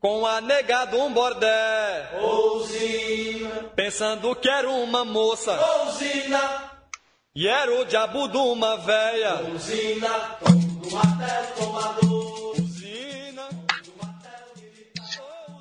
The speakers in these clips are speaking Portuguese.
com a negada um bordé. Ousina, pensando que era uma moça. Ousina, e era o diabo de uma véia. Ousina, do martelo tomador.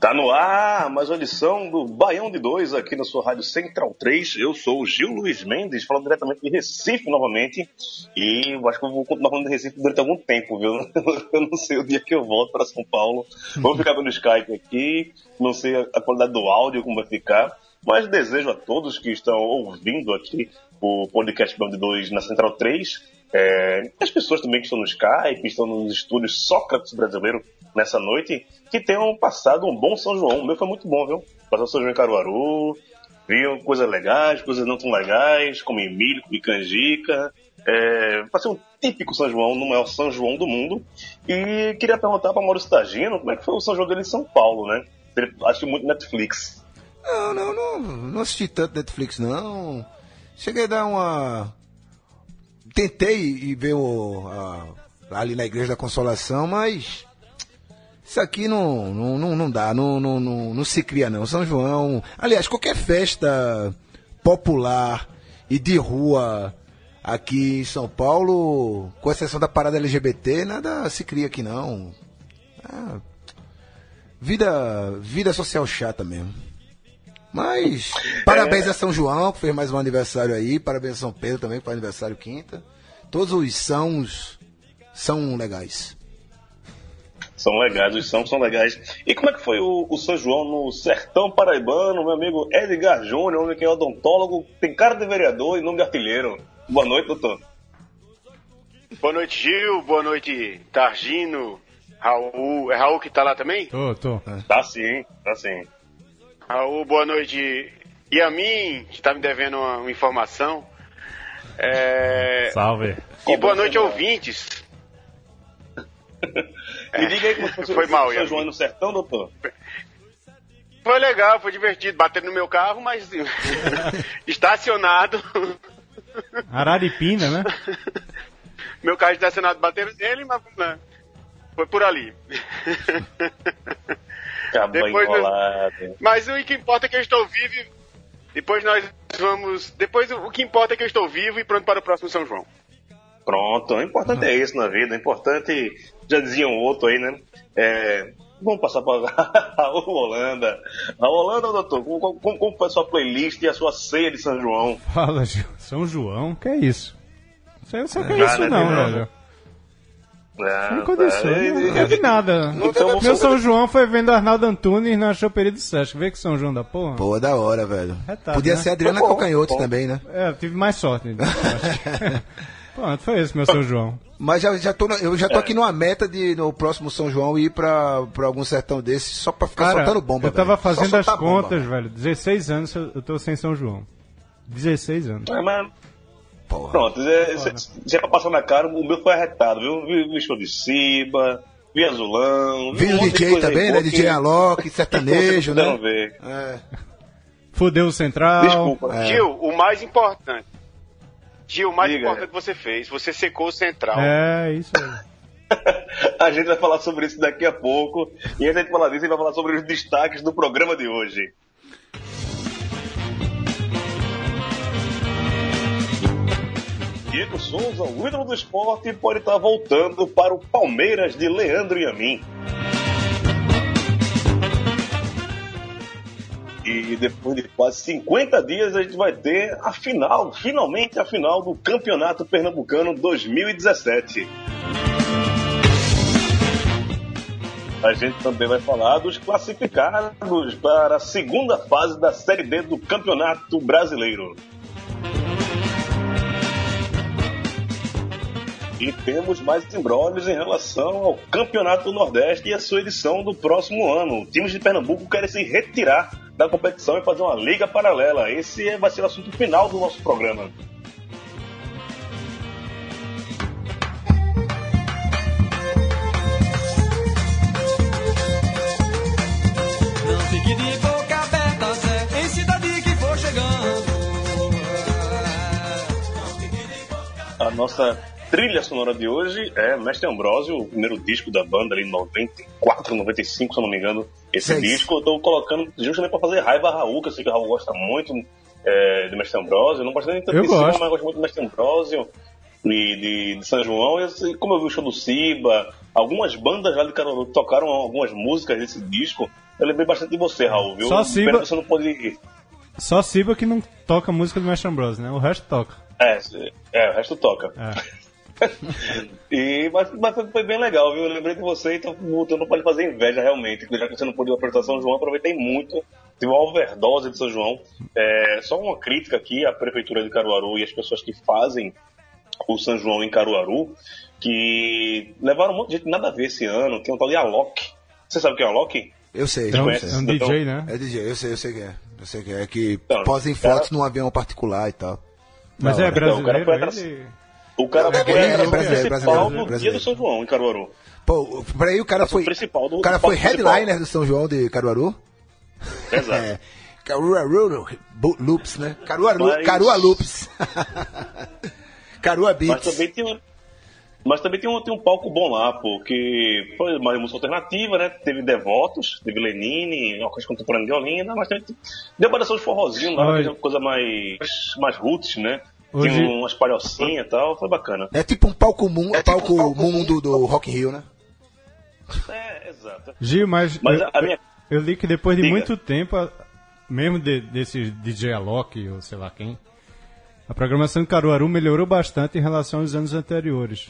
Tá no ar mais uma edição do Baião de Dois aqui na sua Rádio Central 3. Eu sou o Gil Luiz Mendes, falando diretamente de Recife novamente. E eu acho que eu vou continuar falando de Recife durante algum tempo, viu? Eu não sei o dia que eu volto para São Paulo. Vou ficar pelo Skype aqui, não sei a qualidade do áudio, como vai ficar. Mas desejo a todos que estão ouvindo aqui o podcast Baião de Dois na Central 3 é, as pessoas também que estão no Skype, que estão nos estúdios Sócrates brasileiro nessa noite, que tenham passado um bom São João. O meu foi muito bom, viu? Passou São João em Caruaru, viu coisas legais, coisas não tão legais, comi milho, comi canjica. É, passei um típico São João, no maior São João do mundo. E queria perguntar para Maurício Tagino como é que foi o São João dele em São Paulo, né? Ele assistiu muito Netflix. Não, não, não, não assisti tanto Netflix, não. Cheguei a dar uma. Tentei ir ver o, a- ali na Igreja da Consolação, mas. Isso aqui não, não, não, não dá, não, não, não, não se cria, não. São João. Aliás, qualquer festa popular e de rua aqui em São Paulo, com exceção da parada LGBT, nada se cria aqui, não. Ah, vida, vida social chata mesmo. Mas, parabéns a São João, que fez mais um aniversário aí. Parabéns a São Pedro também, que faz aniversário quinta. Todos os sãos são legais. São legais, os são são legais. E como é que foi o, o São João no sertão paraibano, meu amigo Edgar Júnior, homem que é odontólogo, tem cara de vereador e nome de artilheiro. Boa noite, doutor. Boa noite, Gil. Boa noite, Targino. Raul. É Raul que tá lá também? Tô, tô. Tá sim, tá sim. Raul, boa noite. E a mim, que tá me devendo uma, uma informação. É... Salve. E boa noite, ouvintes. Me diga aí como foi, mal, São Ian. João no sertão, doutor. Foi legal, foi divertido. Bateram no meu carro, mas estacionado. Araripina, né? meu carro estacionado bateram nele, mas né, foi por ali. Acaba Depois do- enrolado. Mas o que importa é que eu estou vivo. e Depois nós vamos. Depois o que importa é que eu estou vivo e pronto para o próximo São João. Pronto, o importante é isso na vida. O importante, já dizia um outro aí, né? É, vamos passar para Raul Holanda. Raul Holanda, doutor, como, como, como foi a sua playlist e a sua ceia de São João? Fala, Gil. São João, que é isso? Eu não sei o que é isso, né, não, não. velho. Ah, Nunca disso. tá. Não não teve nada. Então, Meu São João foi vendo Arnaldo Antunes na choperia do Sesc. Vê que São João da porra. Pô, da hora, velho. Retado, Podia né? ser Adriana Bom, Cocanhoto bom. também, né? É, eu tive mais sorte. acho. Pronto, foi esse meu São João. Mas já, já tô, eu já tô aqui numa meta de no próximo São João ir pra, pra algum sertão desse só pra ficar Cara, soltando bomba. eu tava velho. Fazendo as soltar bomba, contas, velho. velho. 16 anos eu eu tô sem São João. 16 anos. É, mas, Porra. pronto, é, se, se é pra passar na cara, o meu foi arretado, viu? Vi, vi show de Ciba, vi azulão. vi um o DJ também, né? DJ Alok, sertanejo, né? puderam ver. É. Fudeu o Central. Desculpa. Gil, o mais importante. Gil, o mais Diga. importante que você fez, você secou o central. É, isso aí. A gente vai falar sobre isso daqui a pouco. E antes de falar disso, a gente vai falar sobre os destaques do programa de hoje. Diego Souza, o ídolo do esporte, pode estar voltando para o Palmeiras de Leandro e a mim. E depois de quase 50 dias a gente vai ter a final, finalmente a final do Campeonato Pernambucano 2017. A gente também vai falar dos classificados para a segunda fase da Série B do Campeonato Brasileiro. E temos mais embrólios em relação ao Campeonato do Nordeste e a sua edição do próximo ano. Times de Pernambuco querem se retirar da competição e fazer uma liga paralela. Esse vai ser o assunto final do nosso programa. Não fique de boca aberta, Zé, em cidade que for chegando. A nossa trilha sonora de hoje é Mestre Ambrósio, o primeiro disco da banda ali em 94, 95, se eu não me engano. Esse Seis. disco eu tô colocando justamente pra fazer raiva a Raul, que eu sei que o Raul gosta muito é, de Mestre Ambrósio. Eu não gosto nem tanto de gosto. mas gosto muito de Mestre Ambrósio e de, de São João. E assim, como eu vi o show do Siba, algumas bandas lá de Caruaru tocaram algumas músicas desse disco. Eu lembrei bastante de você, Raul, viu? Só Pena Siba- que você não pôde ir. Só Siba que não toca música do Mestre Ambrose, né? O resto toca. É, é, o resto toca. É. E, mas, mas foi, foi bem legal, viu? Eu lembrei de você, então eu não pode fazer inveja realmente. Já que você não pôde para São João, aproveitei muito. Tive uma overdose de São João. É, só uma crítica aqui à Prefeitura de Caruaru e às pessoas que fazem o São João em Caruaru, que levaram um monte de gente nada a ver esse ano. Tem um tal de Alok. Você sabe o que é Alok? Eu sei, É um, sei. é um DJ, né? É DJ, eu sei, eu sei que é. Eu sei que é. Que Então, posem cara- fotos num avião particular e tal. Mas é hora. Não, o cara brasileiro, foi ele... O cara É, foi é, a é brasileiro, principal brasileiro, do dia do São João em Caruaru. Pô, por aí o cara foi. principal do- O cara foi principal. headliner do São João de Caruaru. Exato. É. Caruaru Loops, né? Caruaru, Mas- Carua Loops. Carua Mas Beats. também tem um, mas também tem um, tem um palco bom lá, porque foi uma música alternativa, né? Teve Devotos, teve Lenine, uma coisa contemporânea de Olinda, mas também tem- deu variação de forrozinho lá, é uma coisa mais, mais roots, né? Hoje- Tem umas palhocinhas e tal, foi bacana. É tipo um palco, mu palco, mundo do Rock in Rio, né? É, exato. Gil, mas, Mas eu, minha- eu li que depois de Diga. muito tempo, mesmo de, desse DJ Alok ou sei lá quem, a programação de Caruaru melhorou bastante em relação aos anos anteriores.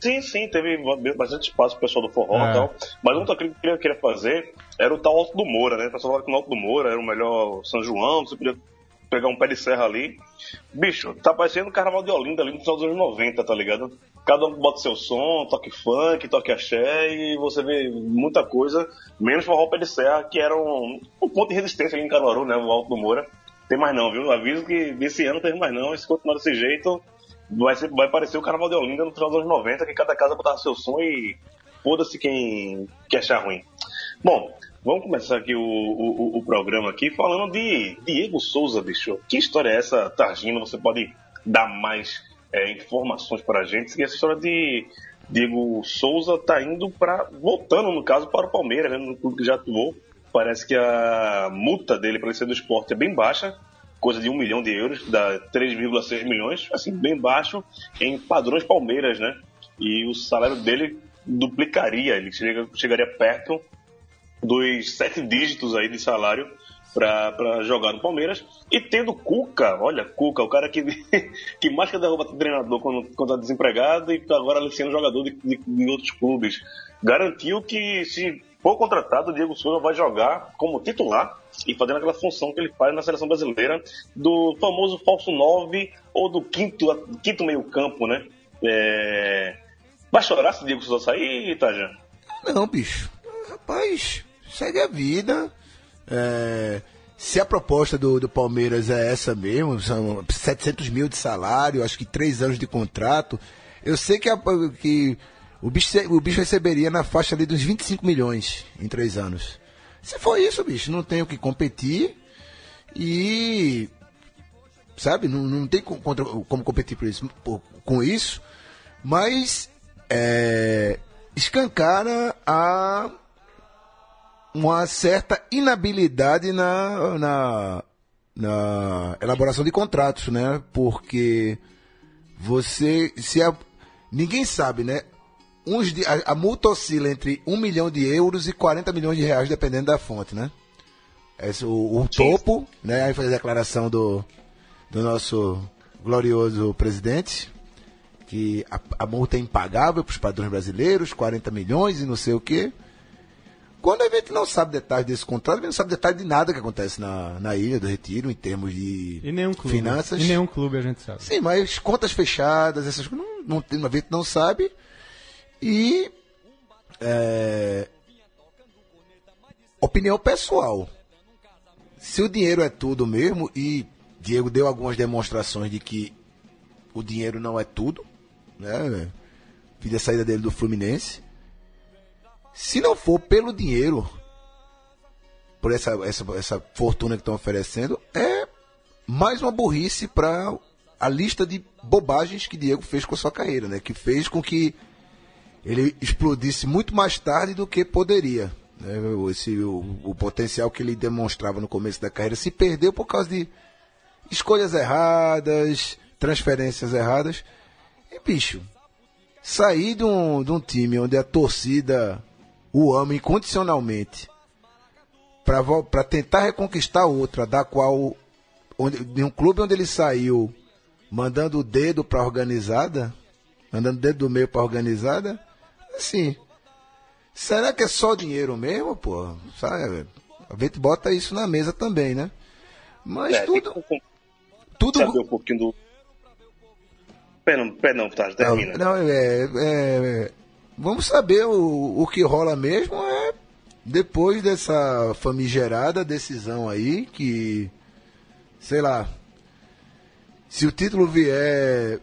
Sim, sim, teve bastante espaço pro pessoal do forró É. e tal. Mas outra crítica que eu queria fazer era o tal Alto do Moura, né? O pessoal falava que no Alto do Moura era o melhor São João, você podia pegar um pé de serra ali. Bicho, tá parecendo o Carnaval de Olinda ali no final dos anos 90, tá ligado? Cada um bota seu som, toque funk, toque axé e você vê muita coisa, menos forró pé de serra, que era um, um ponto de resistência ali em Caruaru, né? O Alto do Moura. Tem mais não, viu? Aviso que desse ano tem mais não, se continuar desse jeito, vai, ser, vai parecer o Carnaval de Olinda no final dos anos 90, que cada casa botava seu som e foda-se quem, quem achar ruim. Bom, vamos começar aqui o, o, o programa aqui falando de Diego Souza, bicho. Que história é essa, Targino? Você pode dar mais é, informações para a gente? Que essa história de Diego Souza tá indo para voltando no caso para o Palmeiras, né, no clube que já atuou. Parece que a multa dele para ele ser do esporte é bem baixa, coisa de um milhão de euros, dá 3,6 milhões, assim, bem baixo em padrões Palmeiras, né? E o salário dele duplicaria, ele chega- chegaria perto dos sete dígitos aí de salário para jogar no Palmeiras. E tendo Cuca, olha, Cuca, o cara que, que mais que derruba treinador quando, quando tá desempregado e tá agora aliciando jogador de, de, de outros clubes. Garantiu que se for contratado, o Diego Souza vai jogar como titular e fazendo aquela função que ele faz na seleção brasileira do famoso falso 9 ou do quinto, quinto meio campo, né? É... Vai chorar se o Diego Souza sair, Itajan? Não, bicho. Rapaz, segue a vida. É, se a proposta do, do Palmeiras é essa mesmo, são 700 mil de salário, acho que três anos de contrato, eu sei que, a- que o, bicho, o bicho receberia na faixa ali dos 25 milhões em três anos. Se for isso, bicho, não tem o que competir e. Sabe, não, não tem co- contra- como competir por isso, por- com isso, mas é, escancara a uma certa inabilidade na, na, na elaboração de contratos, né? Porque você. Se a, ninguém sabe, né? Uns de, a, a multa oscila entre 1 milhão de euros e 40 milhões de reais, dependendo da fonte, né? Esse, o, o topo, né? Aí faz a declaração do, do nosso glorioso presidente, que a, a multa é impagável para os padrões brasileiros, 40 milhões e não sei o quê. Quando a gente não sabe detalhes desse contrato, a gente não sabe detalhes de nada que acontece na, na Ilha do Retiro, em termos de E nenhum clube. finanças. E nenhum clube a gente sabe. Sim, mas contas fechadas, essas coisas, não, não a gente não sabe. E. é, opinião pessoal. Se o dinheiro é tudo mesmo, e Diego deu algumas demonstrações de que o dinheiro não é tudo, né? Fiz a saída dele do Fluminense. Se não for pelo dinheiro, por essa, essa, essa fortuna que estão oferecendo, é mais uma burrice para a lista de bobagens que Diego fez com a sua carreira, né? Que fez com que ele explodisse muito mais tarde do que poderia. Né? Esse, o, o potencial que ele demonstrava no começo da carreira se perdeu por causa de escolhas erradas, transferências erradas. E, bicho, sair de um, de um time onde a torcida o ama incondicionalmente para tentar reconquistar outra, da qual onde, de um clube onde ele saiu mandando o dedo para organizada, mandando o dedo do meio para organizada, assim, será que é só dinheiro mesmo, pô? Sabe? A gente bota isso na mesa também, né? Mas É, tudo, tem que tudo saber um pouquinho do. Perdão, perdão, tá, Não, termina. não, é, é, vamos saber o, o que rola mesmo é depois dessa famigerada decisão aí que, sei lá, se o título vier,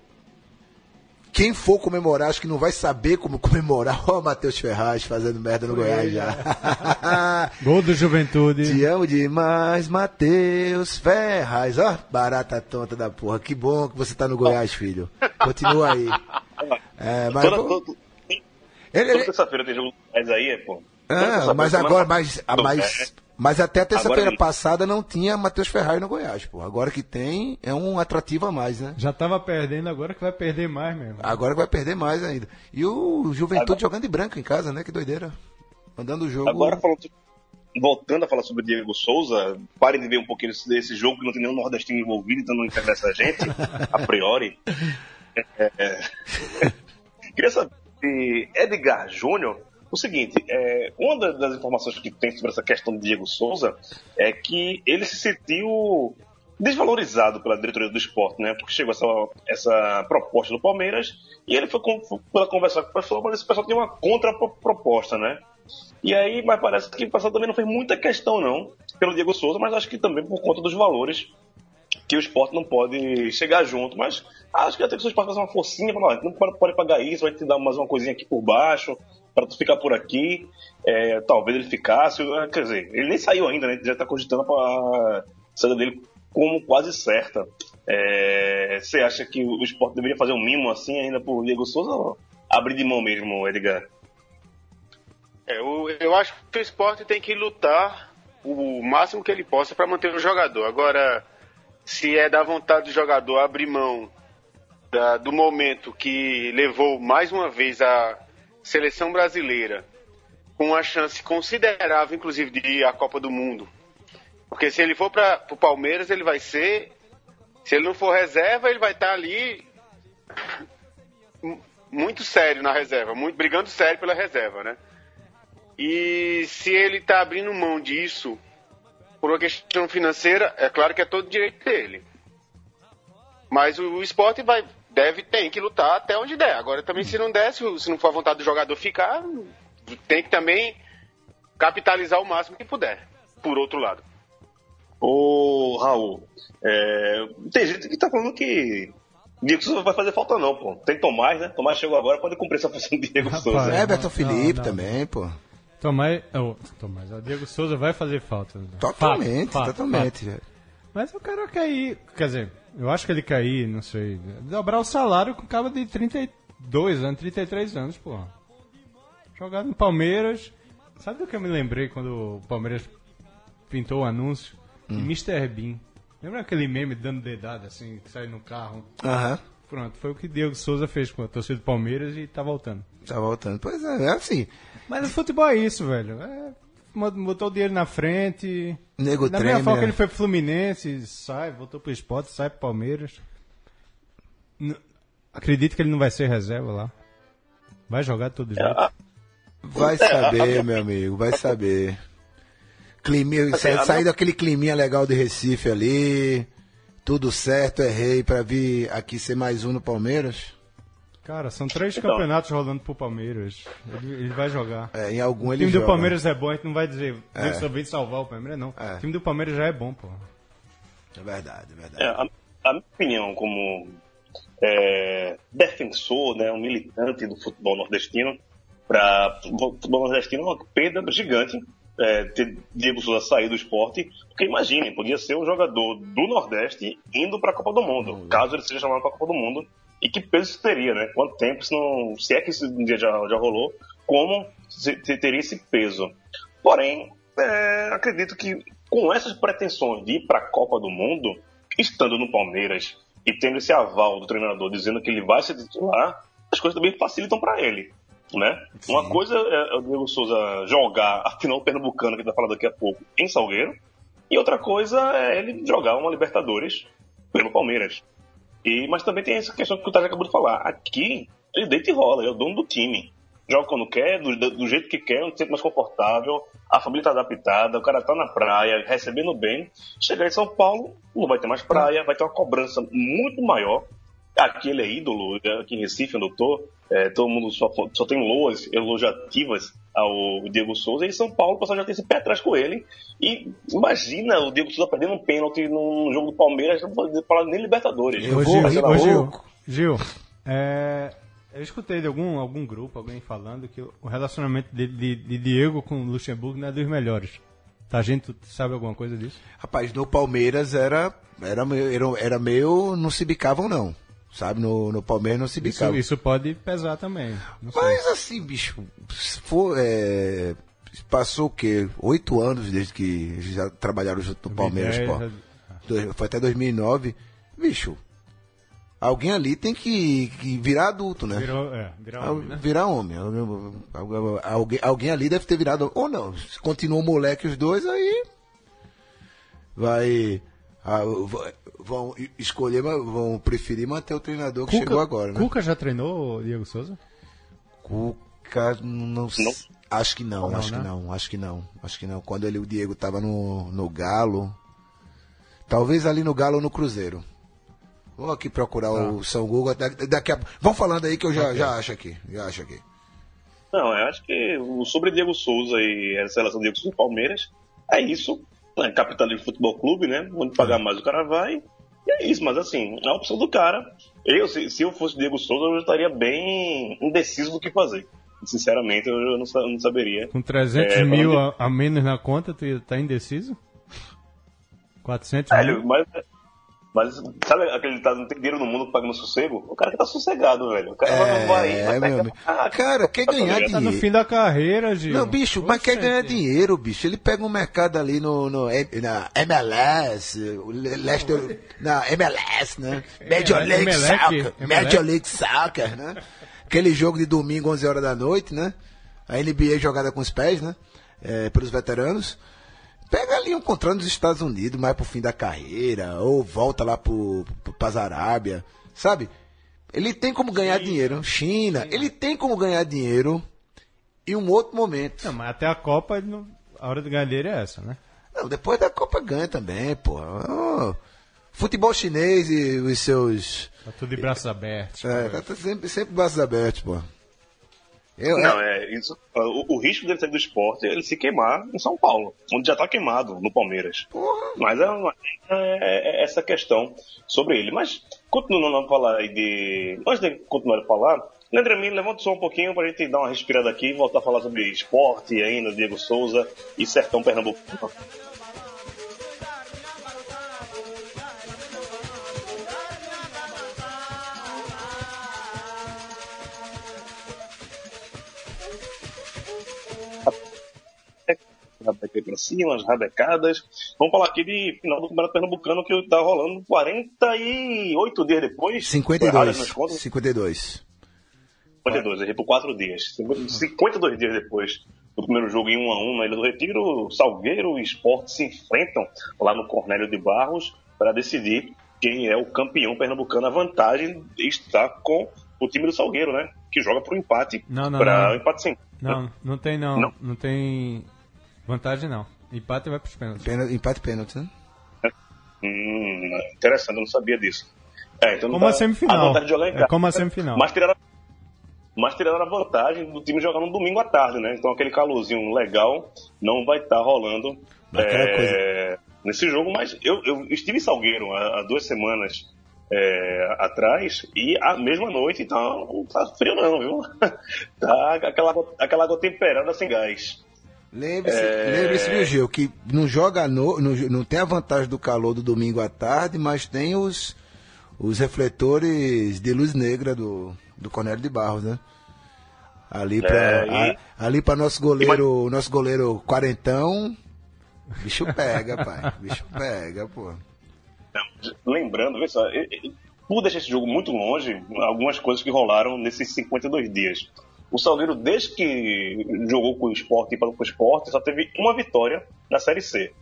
quem for comemorar, acho que não vai saber como comemorar. Ó, o Matheus Ferraz fazendo merda no Goiás já. Gol do Juventude. Te amo demais, Matheus Ferraz. Ó, barata tonta da porra. Que bom que você tá no Goiás, filho. Continua aí. É, mas, Toda, ele- toda ele- terça-feira tem jogo mais aí, é, pô. Ah, mas agora, mas, mas, é, mas até terça-feira Agora- passada não tinha Matheus Ferraz no Goiás, pô. Agora que tem, é um atrativo a mais, né? Já tava perdendo, agora que vai perder mais mesmo. Agora vai perder mais ainda. E o Juventude Agora- jogando de branco em casa, né? Que doideira. Mandando o jogo. Agora, falando, voltando a falar sobre o Diego Souza, parem de ver um pouquinho desse, desse jogo que não tem nenhum nordestino envolvido, então não interessa a gente, a priori. É, é. Queria saber, de Edgar Júnior, o seguinte, é, uma da- das informações que tem sobre essa questão de Diego Souza é que ele se sentiu desvalorizado pela diretoria do esporte, né? Porque chegou essa, essa proposta do Palmeiras e ele foi, com, foi para conversar com o pessoal, mas esse pessoal tinha uma contra-proposta, né? E aí, mas parece que o pessoal também não fez muita questão, não, pelo Diego Souza, mas acho que também por conta dos valores que o esporte não pode chegar junto. Mas acho que até que o esporte fazer uma forcinha, "Ó, não pode, pagar isso, vai te dar mais uma coisinha aqui por baixo, para tu ficar por aqui. É, talvez ele ficasse. Quer dizer, ele nem saiu ainda, né? Já tá cogitando a saída dele como quase certa. É, Você acha que o esporte deveria fazer um mimo assim ainda por Diego Souza ou abrir de mão mesmo, Edgar? É, o- eu acho que o esporte tem que lutar o máximo que ele possa para manter o jogador. Agora, se é da vontade do jogador abrir mão da- do momento que levou mais uma vez a seleção brasileira com uma chance considerável, inclusive, de ir à Copa do Mundo. Porque se ele for para o Palmeiras, ele vai ser. Se ele não for reserva, ele vai estar ali mu- muito sério na reserva, muito brigando sério pela reserva, né? E se ele está abrindo mão disso por uma questão financeira, é claro que é todo direito dele. Mas o, o esporte vai, deve, tem que lutar até onde der. Agora também se não der, se, se não for a vontade do jogador ficar, tem que também capitalizar o máximo que puder. Por outro lado. Ô, Raul, é, tem gente que tá falando que Diego Souza vai fazer falta não, pô. Tem Tomás, né? Tomás chegou agora, pode cumprir essa função de Diego Rapaz. Souza. É, Everton Não, Felipe não. também, pô. Tomás, oh, Tomás, o Diego Souza vai fazer falta. Totalmente, Fato, totalmente. fato. Mas o cara cair, quer dizer, eu acho que ele cair, não sei, dobrar o salário com cara de 32 anos, 33 anos, pô. Jogado no Palmeiras. Sabe do que eu me lembrei quando o Palmeiras pintou o anúncio? De Mr. Bean. Lembra aquele meme dando dedada assim, que sai no carro? Aham. Pronto, foi o que Diego Souza fez com a torcida do Palmeiras e tá voltando. Tá voltando. Pois é, é assim. Mas o futebol é isso, velho. É, botou o dinheiro na frente. Nego da treme, mesma forma né? que ele foi pro Fluminense, sai, voltou pro esporte, sai pro Palmeiras. N- Acredito que ele não vai ser reserva lá. Vai jogar todo jeito. Ah, Vai saber, meu amigo, vai saber. Climinha, Assim, sair minha- daquele climinha legal de Recife ali. Tudo certo, errei pra vir aqui ser mais um no Palmeiras. Cara, são três Então. campeonatos rolando pro Palmeiras. Ele, ele vai jogar. É, em algum O ele time do joga. Palmeiras é bom, a gente não vai dizer, É. vim salvar o Palmeiras, não. É. O time do Palmeiras já é bom, pô. É verdade, é verdade. É, a, a minha opinião como é, defensor, né, um militante do futebol nordestino, para o futebol nordestino é uma perda gigante é, ter Diego Souza sair do esporte, porque imagine, podia ser um jogador do Nordeste indo para a Copa do Mundo, caso ele seja chamado para a Copa do Mundo, e que peso isso teria, né? Quanto tempo, se, não, se é que isso um dia já, já rolou, como se- se teria esse peso. Porém, é, acredito que com essas pretensões de ir para a Copa do Mundo, estando no Palmeiras e tendo esse aval do treinador dizendo que ele vai ser titular, as coisas também facilitam para ele. Né? Uma coisa é o Diego Souza jogar a final pernambucana, que a gente vai falar daqui a pouco, em Salgueiro, e outra coisa é ele jogar uma Libertadores pelo Palmeiras. E, mas também tem essa questão que o Tati acabou de falar. Aqui, ele deita e rola, ele é o dono do time. Joga quando quer, do, do jeito que quer, se sente mais confortável, a família tá adaptada, o cara tá na praia, recebendo bem. Chegar em São Paulo, não vai ter mais praia, vai ter uma cobrança muito maior. Aqui ele é ídolo, aqui em Recife, onde eu tô, é, todo mundo só, só tem loas elogiativas ao Diego Souza, e em São Paulo o pessoal já tem esse pé atrás com ele. E imagina o Diego Souza perdendo um pênalti no jogo do Palmeiras, não pode falar nem Libertadores. Eu Gil, ô, Gil. Gil, é, eu escutei de algum, algum grupo, alguém falando que o relacionamento de, de, de Diego com o Luxemburgo não é dos melhores. Tá, a gente sabe alguma coisa disso? Rapaz, no Palmeiras era, era, meio, era, era meio. Não se bicavam, não. Sabe? No, no Palmeiras não se Isso, bicavam. isso pode pesar também. Mas assim, bicho, for, é, passou o quê? Oito anos desde que já trabalharam junto no Palmeiras, pô. 2010, Dois- Foi até 2009. Bicho, alguém ali tem que, que virar adulto, né? Virou, é, virou Al- homem, né? Virar homem. Alguém, alguém- ali deve ter virado. Ou não, se continuam moleque os dois, aí. Vai. Ah, vão escolher, mas vão preferir manter o treinador que chegou agora, né? Cuca já treinou o Diego Souza? Cuca, não, Não. Acho que não, acho né? que não, acho que não, acho que não. Quando ele, o Diego tava no, no Galo, talvez ali no Galo ou no Cruzeiro. Vou aqui procurar Tá. o São Google, da- daqui a Vão falando aí que eu já, já acho aqui, já acho aqui. Não, eu acho que o- sobre Diego Souza e essa relação do Diego Souza e Palmeiras é isso. É capitalismo de futebol clube, né? Onde pagar mais o cara vai. E é isso, mas assim, é a opção do cara. Eu, se, se eu fosse Diego Souza, eu estaria bem indeciso do que fazer. Sinceramente, eu não, sa- não saberia. Com 300 É, mil a, a menos na conta, tu tá indeciso? 400 Velho, mil? mas, mas sabe aquele tá, não tem dinheiro no mundo pagando sossego? O cara que tá sossegado, velho. O cara vai, vai, É, vai meu pegar- amigo. Ah, Cara, quer ganhar Tá no Tá no dinheiro. fim da carreira, Gil. Não, bicho, mas quer ganhar dinheiro, bicho. Ele pega um mercado ali no, no na MLS, Leicester, na MLS, né? Major League Emelec, Soccer, Emelec. Major League Soccer, né? Aquele jogo de domingo, 11 horas da noite, né? A NBA jogada com os pés, né? É, pelos veteranos. Pega ali um contrato nos Estados Unidos, mais pro fim da carreira, ou volta lá pro, pro, pras Arábia, sabe? Ele tem como ganhar dinheiro. China, ele tem como ganhar dinheiro em um outro momento. Não, mas até a Copa, a hora de ganhar dele é essa, né? Não, depois da Copa ganha também, pô. Ô, futebol chinês e os seus. Tá tudo de braços abertos. É, tá, tá sempre, sempre braços abertos, pô. Eu, Não, é isso. O, o risco dele sair do esporte é ele se queimar em São Paulo, onde já tá queimado no Palmeiras. Mas é, é- é essa questão sobre ele. Mas, continuando a falar aí de. Antes de continuar a falar, Leandro Mim, levanta só um pouquinho pra gente dar uma respirada aqui e voltar a falar sobre esporte ainda, Diego Souza e Sertão Pernambuco. Rabeca pra cima, as rabecadas. Vamos falar aqui de final do Campeonato Pernambucano que tá rolando 48 dias depois. Foi errado as 52. minhas contas? 52. 52, errei por 4 dias. 52 dias depois do primeiro jogo em 1 a 1 na Ilha do Retiro, Salgueiro e Sport se enfrentam lá no Cornélio de Barros para decidir quem é o campeão pernambucano. A vantagem está com o time do Salgueiro, né? Que joga pro empate. Não, não, pra não. empate sim. Não, não tem não. Não? Não, tem vantagem não. Empate vai pros pênaltis. Pênalti- empate pênalti, né? Hum, interessante, eu não sabia disso. É, então Como tá- a semifinal. A de jogar em É casa. como a semifinal. Mas tiraram, mas tiraram a vantagem do time jogar no domingo à tarde, né? Então aquele calorzinho legal não vai estar rolando Aquela é, nesse jogo, mas eu, eu estive em Salgueiro há, há duas semanas é, atrás e a mesma noite tá, não tá frio não, viu? tá aquela, aquela água temperada sem gás. Lembre-se, É. lembre-se, viu, Gil, que não joga no, não, não tem a vantagem do calor do domingo à tarde, mas tem os, os refletores de luz negra do, do Cornélio de Barros, né? Ali para É, e- ali para nosso goleiro, nosso goleiro quarentão, bicho pega, pai, bicho pega, pô. Lembrando, vê só, e- e- por deixar esse jogo muito longe, algumas coisas que rolaram nesses 52 dias. O Salgueiro, desde que jogou com o esporte e com o esporte, só teve uma vitória na Série C.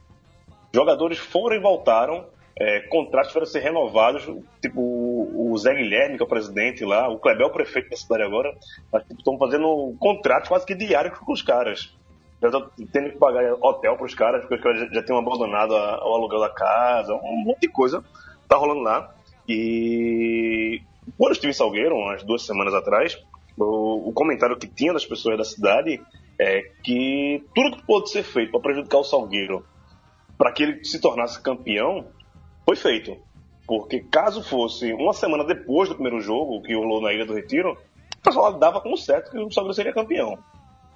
Jogadores foram e voltaram, é, contratos foram ser renovados, tipo o Zé Guilherme, que é o presidente lá, o Clebel, prefeito da cidade agora, mas, tipo, estão fazendo contratos quase que diários com os caras. Já estão tendo que pagar hotel para os caras, porque os caras já, já tinham abandonado a- o aluguel da casa, um monte de coisa tá rolando lá. E quando estive em Salgueiro, umas duas semanas atrás, o, o comentário que tinha das pessoas da cidade é que tudo que pôde ser feito para prejudicar o Salgueiro, para que ele se tornasse campeão, foi feito. Porque caso fosse uma semana depois do primeiro jogo, que rolou na Ilha do Retiro, o pessoal dava como certo que o Salgueiro seria campeão.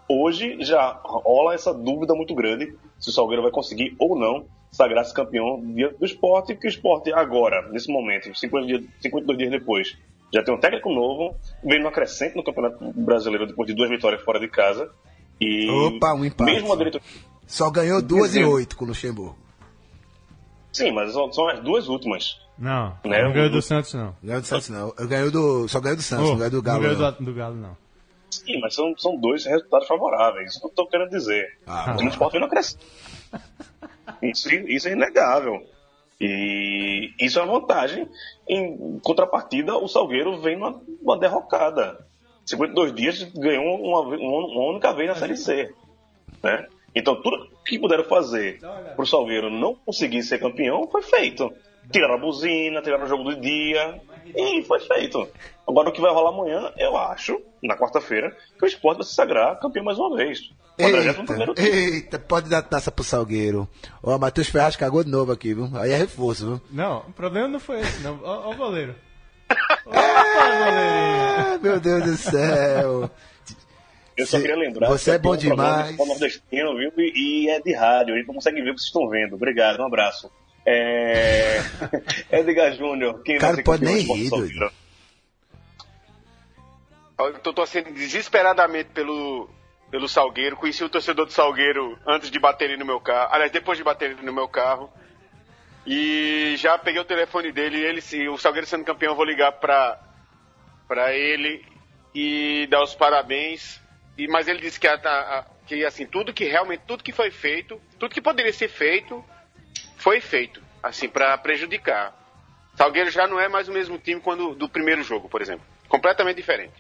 Hoje já rola essa dúvida muito grande se o Salgueiro vai conseguir ou não sagrar-se campeão do esporte, que o esporte agora, nesse momento, 50 dias, 52 dias depois, já tem um técnico novo, vem no crescente no Campeonato Brasileiro depois de duas vitórias fora de casa. E Opa, um empate. mesmo a diretoria. Só ganhou duas e Dizendo. oito com o Luxemburgo. Sim, mas são, as duas últimas. Não, Né, não ganhou o- do Santos, não. Ganhou do Santos não. Eu ganhei do, só ganhou do Santos, não Oh, ganhou do Galo. Não ganhou não. do, do Galo, não. Sim, mas são, são dois resultados favoráveis. Isso que eu estou querendo dizer. Ah, o esporte vem no crescente. Isso, isso é inegável. E isso é uma vantagem. Em contrapartida, o Salgueiro vem numa, numa derrocada. 52 dias ganhou uma, uma única vez na Série C. Né? Então, tudo que puderam fazer para o Salgueiro não conseguir ser campeão foi feito. Tiraram a buzina, tiraram o jogo do dia e foi feito. Agora, o que vai rolar amanhã, eu acho, na quarta-feira, que o esporte vai se sagrar campeão mais uma vez. Eita, tempo. eita, pode dar taça pro Salgueiro. Ó, Matheus Ferraz cagou de novo aqui, viu? Aí é reforço, viu? Não, o problema não foi esse, não. Ó, ó o goleiro. Opa, meu Deus do céu. Eu só queria lembrar você é que bom aqui um demais. nordestino, viu? E, e é de rádio, a gente não consegue ver o que vocês estão vendo. Obrigado, um abraço. É... Edgar Júnior, quem Cara, vai ser pode nem rir, Salgueiro? Eu tô torcendo desesperadamente pelo, pelo Salgueiro. Conheci o torcedor do Salgueiro antes de baterem no meu carro. Aliás, depois de baterem no meu carro. E já peguei o telefone dele e ele, se o Salgueiro sendo campeão, eu vou ligar pra, pra ele e dar os parabéns. E, mas ele disse que, a- a- que assim, tudo que realmente, tudo que foi feito, tudo que poderia ser feito, foi feito. Assim, pra prejudicar. Salgueiro já não é mais o mesmo time quando do primeiro jogo, por exemplo. Completamente diferente.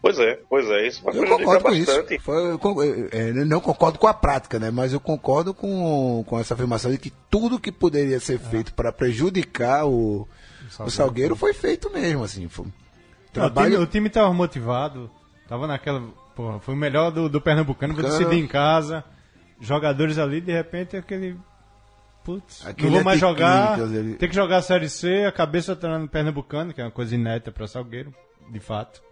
Pois é, pois é, isso vai Eu prejudicar concordo com bastante. isso. Foi- eu é, eu não concordo com a prática, né? Mas eu concordo com, com essa afirmação de que tudo que poderia ser feito para prejudicar o, o Salgueiro foi feito mesmo, assim. Foi, Não, o, time, trabalho, o time tava motivado, tava naquela. Porra, foi o melhor do, do Pernambucano, vou decidir em casa. Jogadores ali, de repente, aquele. Putz, Aquele não vou mais jogar. Tem que jogar a Série C, a cabeça tá no Pernambucano, que é uma coisa inédita pra Salgueiro, de fato.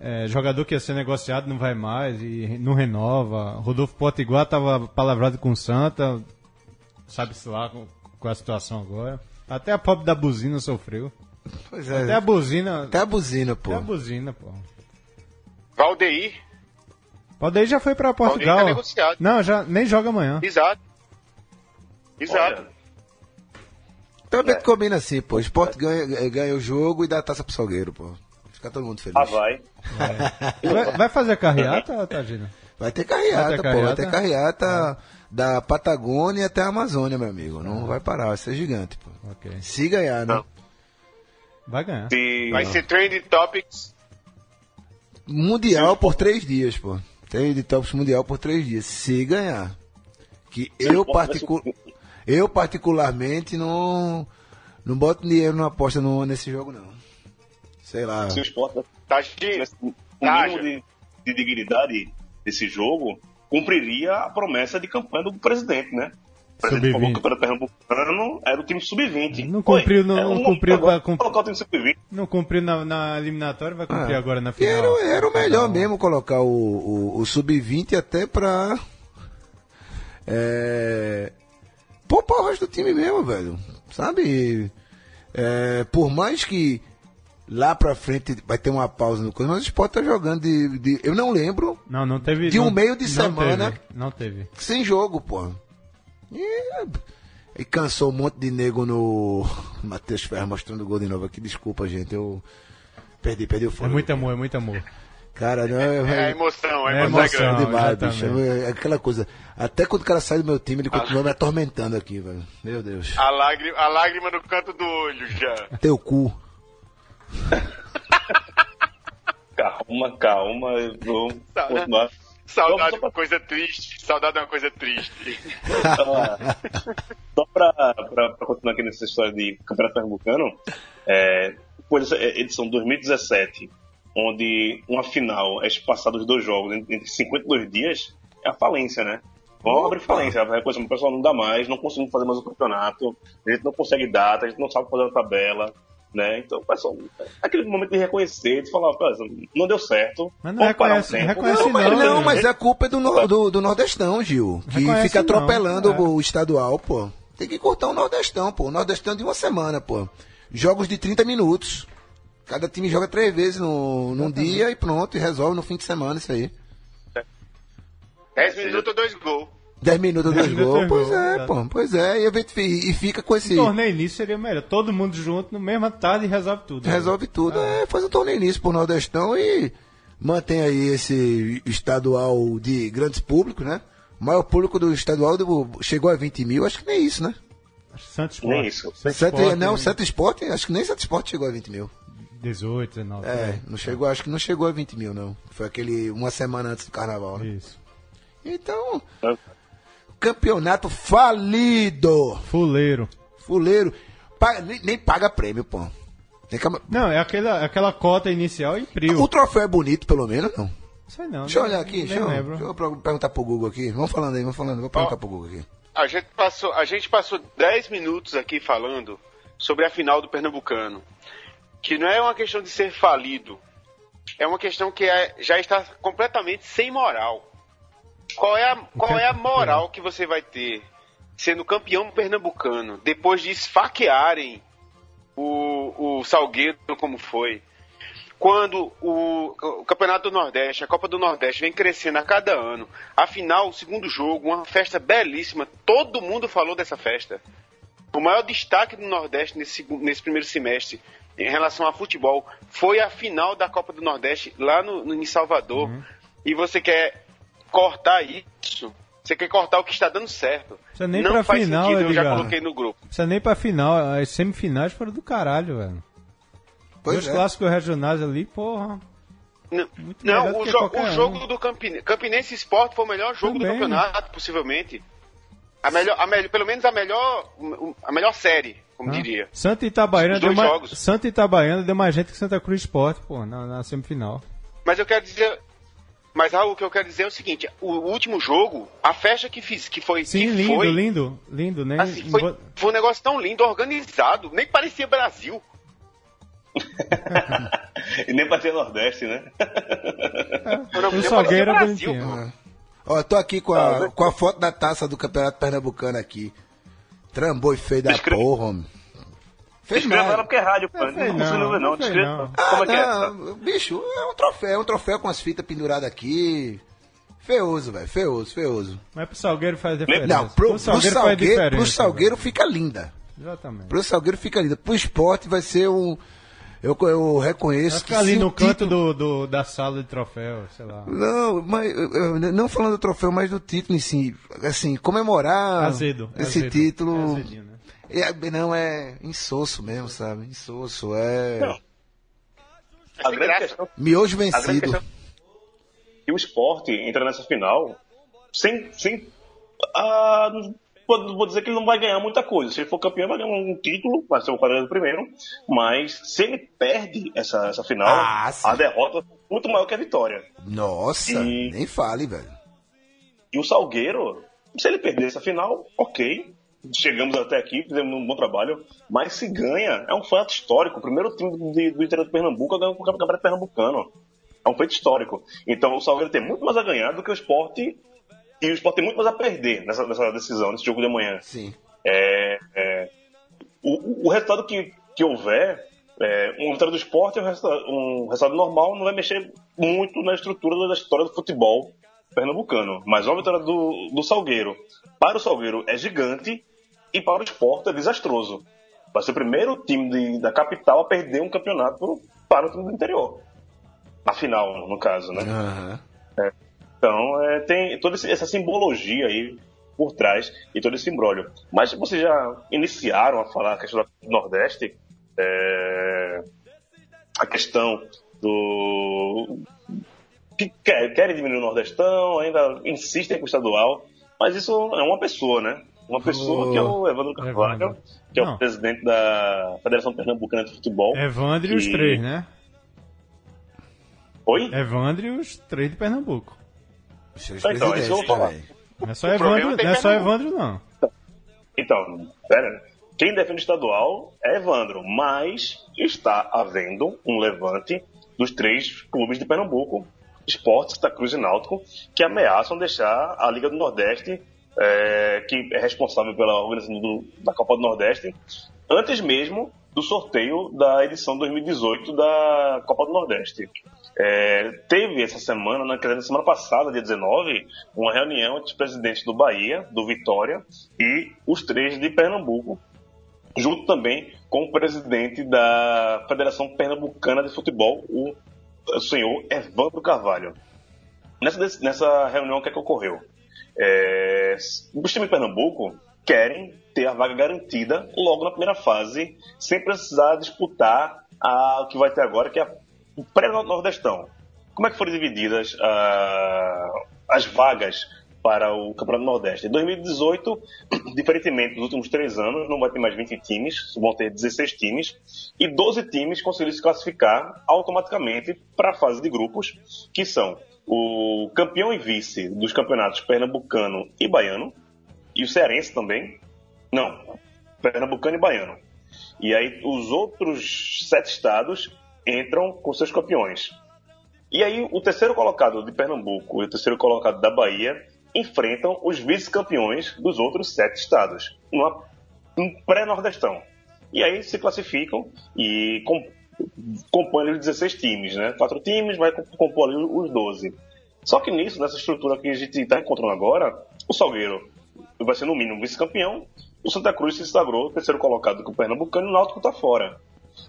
É, jogador que ia ser negociado não vai mais e não renova. Rodolfo Potiguar tava palavrado com o Santa, sabe-se lá com, com a situação agora. Até a pobre da buzina sofreu. pois é, Até a buzina. até a buzina, pô. Até a buzina, pô. Valdeir, Valdeir já foi pra Portugal. tá negociado. Não, já nem joga amanhã. exato. Exato. Olha, Também combina assim, pô. O esporte ganha, ganha o jogo e dá a taça pro Salgueiro, pô. Fica todo mundo feliz. ah, vai. Vai, vai fazer a carreata, Tagina? Vai ter carreata, Vai ter pô. Vai carreata? ter carreata da Patagônia até a Amazônia, meu amigo. Não vai parar, vai ser gigante, pô. Ok. Se ganhar, né? Não. Vai ganhar. Vai ser Trending Topics. Mundial por três dias, pô. Tem de tops mundial por três dias. Se ganhar. Que eu, particu... eu particularmente não Não boto dinheiro numa aposta no, nesse jogo, não. Sei lá. Se o esporte Tá de... tivesse um Tá, mínimo de, de dignidade desse jogo, cumpriria a promessa de campanha do presidente, né? O presidente falou que o campeonato pernambucano era o time sub-20. Não cumpriu, Oi, não- é não um- cumpriu agora, pra- colocar o time sub-20. Não cumpriu na, na eliminatória, vai cumprir Ah. agora na final. era, era o melhor mesmo colocar o, o, o sub-20 até pra. É, poupar o resto do time mesmo, velho. Sabe? É, por mais que lá pra frente vai ter uma pausa no coisa, mas o Sport tá jogando de, de- Eu não lembro Não, não teve. De um não- meio de não semana. teve, não teve. sem jogo, pô. E, e cansou um monte de nego no. Matheus Ferro mostrando o gol de novo aqui. Desculpa, gente. Eu perdi, perdi o É fone. muito amor, é muito amor. Cara, não É a é. emoção, É emoção é emoção. demais, bicho. É aquela coisa. Até quando o cara sai do meu time, ele continua me atormentando aqui, velho. Meu Deus. A lágrima, a lágrima no canto do olho já. Teu cu. Calma, calma. eu Vou Tá, né? continuar. Saudade Só- é uma coisa triste. Saudade é uma coisa triste. Só pra, pra, pra continuar aqui nessa história de Campeonato Pernambucano, é, depois dessa edição 2017, onde uma final é espaçada os dois jogos entre entre 52 dias, é a falência, né? Vamos abrir falência, vai coisa, o pessoal não dá mais, não conseguimos fazer mais o campeonato, a gente não consegue data, a gente não sabe fazer a tabela, né? Então, pessoal, é aquele momento de reconhecer, de falar, "Pô, não deu certo, Mas não parar um reconhece- tempo." reconhece Não, mas, não, não, né? mas a culpa é do, nor- do, do Nordestão, Gil. Que Reconhece fica não, atropelando é. o estadual, pô. Tem que cortar o Nordestão, pô. O Nordestão de uma semana, pô. Jogos de 30 minutos. Cada time joga três vezes no, num dia e pronto, e resolve no fim de semana isso aí. 10 minutos, dois gols. 10 minutos, dois minutos, gols. Pois é, pô. Pois é, e, fi- e fica com esse. Um torneio início seria melhor. Todo mundo junto, no mesma tarde, resolve tudo. Resolve tudo. É, faz um torneio nisso pro Nordestão e mantém aí esse estadual de grandes públicos, né? O maior público do estadual do- chegou a 20 mil, acho que nem isso, né? Acho que Santos Nem Sport. isso. Santos Sete, Sport, não, né? Santo Esporte, acho que nem Santo Esporte chegou a 20 mil. 18, 19. É, não chegou, acho que não chegou a 20 mil, não. Foi aquele uma semana antes do carnaval, né? Isso. Então, campeonato falido. Fuleiro. Fuleiro. Pa- nem, nem paga prêmio, pô. Que- Não, é aquela, aquela cota inicial e prio. O troféu é bonito, pelo menos, não? Sei não. Deixa eu olhar aqui, deixa eu, deixa eu perguntar pro Google aqui. Vamos falando aí, vamos falando, vou perguntar Ó. pro Google aqui. A gente passou, a gente passou 10 minutos aqui falando sobre a final do Pernambucano. Que não é uma questão de ser falido. É uma questão que é- já está completamente sem moral. Qual é, a, qual é a moral que você vai ter sendo campeão pernambucano depois de esfaquearem o, o Salgueiro como foi? Quando o, o Campeonato do Nordeste, a Copa do Nordeste vem crescendo a cada ano. Afinal, o segundo jogo, uma festa belíssima. Todo mundo falou dessa festa. O maior destaque do Nordeste nesse, nesse primeiro semestre em relação a futebol foi a final da Copa do Nordeste lá no, no- em Salvador. E você quer cortar isso? Você quer cortar o que está dando certo? Precisa nem Não pra faz final, sentido, eu já Edgar. coloquei no grupo. Precisa nem pra final. As semifinais foram do caralho, velho. Pois Dois é. clássicos regionais ali, porra. Não, do o, jo- o um. jogo do Campinense, Campinense Sport foi o melhor jogo Também. do campeonato, possivelmente. A melhor, a melhor, pelo menos a melhor, a melhor série, como Hã? diria. Santa Itabaiana deu mais. Santa Itabaiana deu mais gente que Santa Cruz Sport, pô, na, na semifinal. Mas eu quero dizer, mas Raul, o que eu quero dizer é o seguinte: o último jogo, a festa que fiz, que foi, Sim, que lindo, foi, lindo, lindo, né? assim, foi, foi um negócio tão lindo, organizado, nem parecia Brasil. e nem ter Nordeste, né? Não, O nem Salgueiro é parecia. Brasil. Ó, eu tô aqui com a, com a foto da taça do Campeonato Pernambucano aqui. Tramboi feio da Descreve- porra, homem. Fez Descreva mais. ela porque é rádio, pô. Não, Não, não, não Descreva. não. Como é que é? Ah, bicho, é um troféu, é um troféu com as fitas penduradas aqui. Feioso, velho, feioso, feioso. Mas pro Salgueiro faz diferença. Não, pro, pro Salgueiro Salgueiro, faz diferença. pro Salgueiro fica linda. Exatamente. Pro Salgueiro fica linda. Pro esporte vai ser um. Eu, eu Vai reconheço ficar ali se no o canto título- do, do- da sala de troféu, sei lá. Não, mas não falando do troféu, mas do título em si. Assim, comemorar Azedo. esse azedo. título. É azedinho, né? É, não, é insosso mesmo, sabe? Insosso, é. Não. A grande graça. questão Miojo A grande vencido. questão é que o esporte entra nessa final sem, sem ah, vou, dizer que ele não vai ganhar muita coisa. Se ele for campeão, vai ganhar um título, vai ser o quadrado primeiro. Mas se ele perde essa, essa final, Ah, a derrota é muito maior que a vitória. Nossa, E- nem fale, velho. E o Salgueiro, se ele perder essa final, ok. Chegamos até aqui, fizemos um bom trabalho. Mas se ganha, é um fato histórico. O primeiro time do, do interior de Pernambuco a ganhar o Campeonato Pernambucano. É um feito histórico. Então o Salgueiro tem muito mais a ganhar do que o esporte. E o esporte tem muito mais a perder nessa, nessa decisão, nesse jogo de amanhã. Sim. É, é, o, o resultado que, que houver, é, uma vitória do esporte é um resultado, um resultado normal, não vai mexer muito na estrutura da história do futebol pernambucano. Mas uma vitória do, do Salgueiro para o Salgueiro é gigante e para o esporte é desastroso. Vai ser o primeiro time de- da capital a perder um campeonato para o time do interior. Na final, no caso, né? Aham. Então, é, tem toda essa simbologia aí por trás e todo esse imbróglio. Mas vocês já iniciaram a falar a questão do Nordeste, é, a questão do. que quer, querem diminuir o Nordestão, ainda insistem com o estadual, mas isso é uma pessoa, né? Uma pessoa que é o Evandro Carvalho, Evandro. que é Não. o presidente da Federação Pernambucana de Futebol. Evandro e os três, né? Oi? Evandro e os três de Pernambuco. Seus Então, é isso eu vou falar. Não é só O Evandro, tem não é só. Evandro, não. Então, pera, quem defende o estadual é Evandro, mas está havendo um levante dos três clubes de Pernambuco, Esporte, Santa Cruz e Náutico, que ameaçam deixar a Liga do Nordeste, é, que é responsável pela organização do- da Copa do Nordeste, antes mesmo do sorteio da edição 2018 da Copa do Nordeste. É, teve essa semana, na, semana passada, dia 19, uma reunião entre os presidentes do Bahia, do Vitória e os três de Pernambuco, junto também com o presidente da Federação Pernambucana de Futebol, o, senhor Evandro Carvalho. Nessa, nessa reunião, o que, é que ocorreu? É, os times de Pernambuco querem ter a vaga garantida logo na primeira fase, sem precisar disputar a, o que vai ter agora, que é a- o pré-nordestão. Como é que foram divididas ah, as vagas para o Campeonato Nordeste? Em 2018, diferentemente dos últimos três anos, não vai ter mais 20 times, vão ter 16 times, e 12 times conseguiram se classificar automaticamente para a fase de grupos, que são o campeão e vice dos campeonatos pernambucano e baiano, e o cearense também. Não, pernambucano e baiano. E aí os outros sete estados entram com seus campeões. E aí o terceiro colocado de Pernambuco e o terceiro colocado da Bahia enfrentam os vice-campeões dos outros sete estados, numa, um pré-nordestão. E aí se classificam e compõem os 16 times, né? Quatro times, vai comp- compor ali os 12. Só que nisso, nessa estrutura que a gente está encontrando agora, o Salgueiro vai ser no mínimo vice-campeão, o Santa Cruz se sagrou terceiro colocado com o Pernambucano e o Náutico está fora.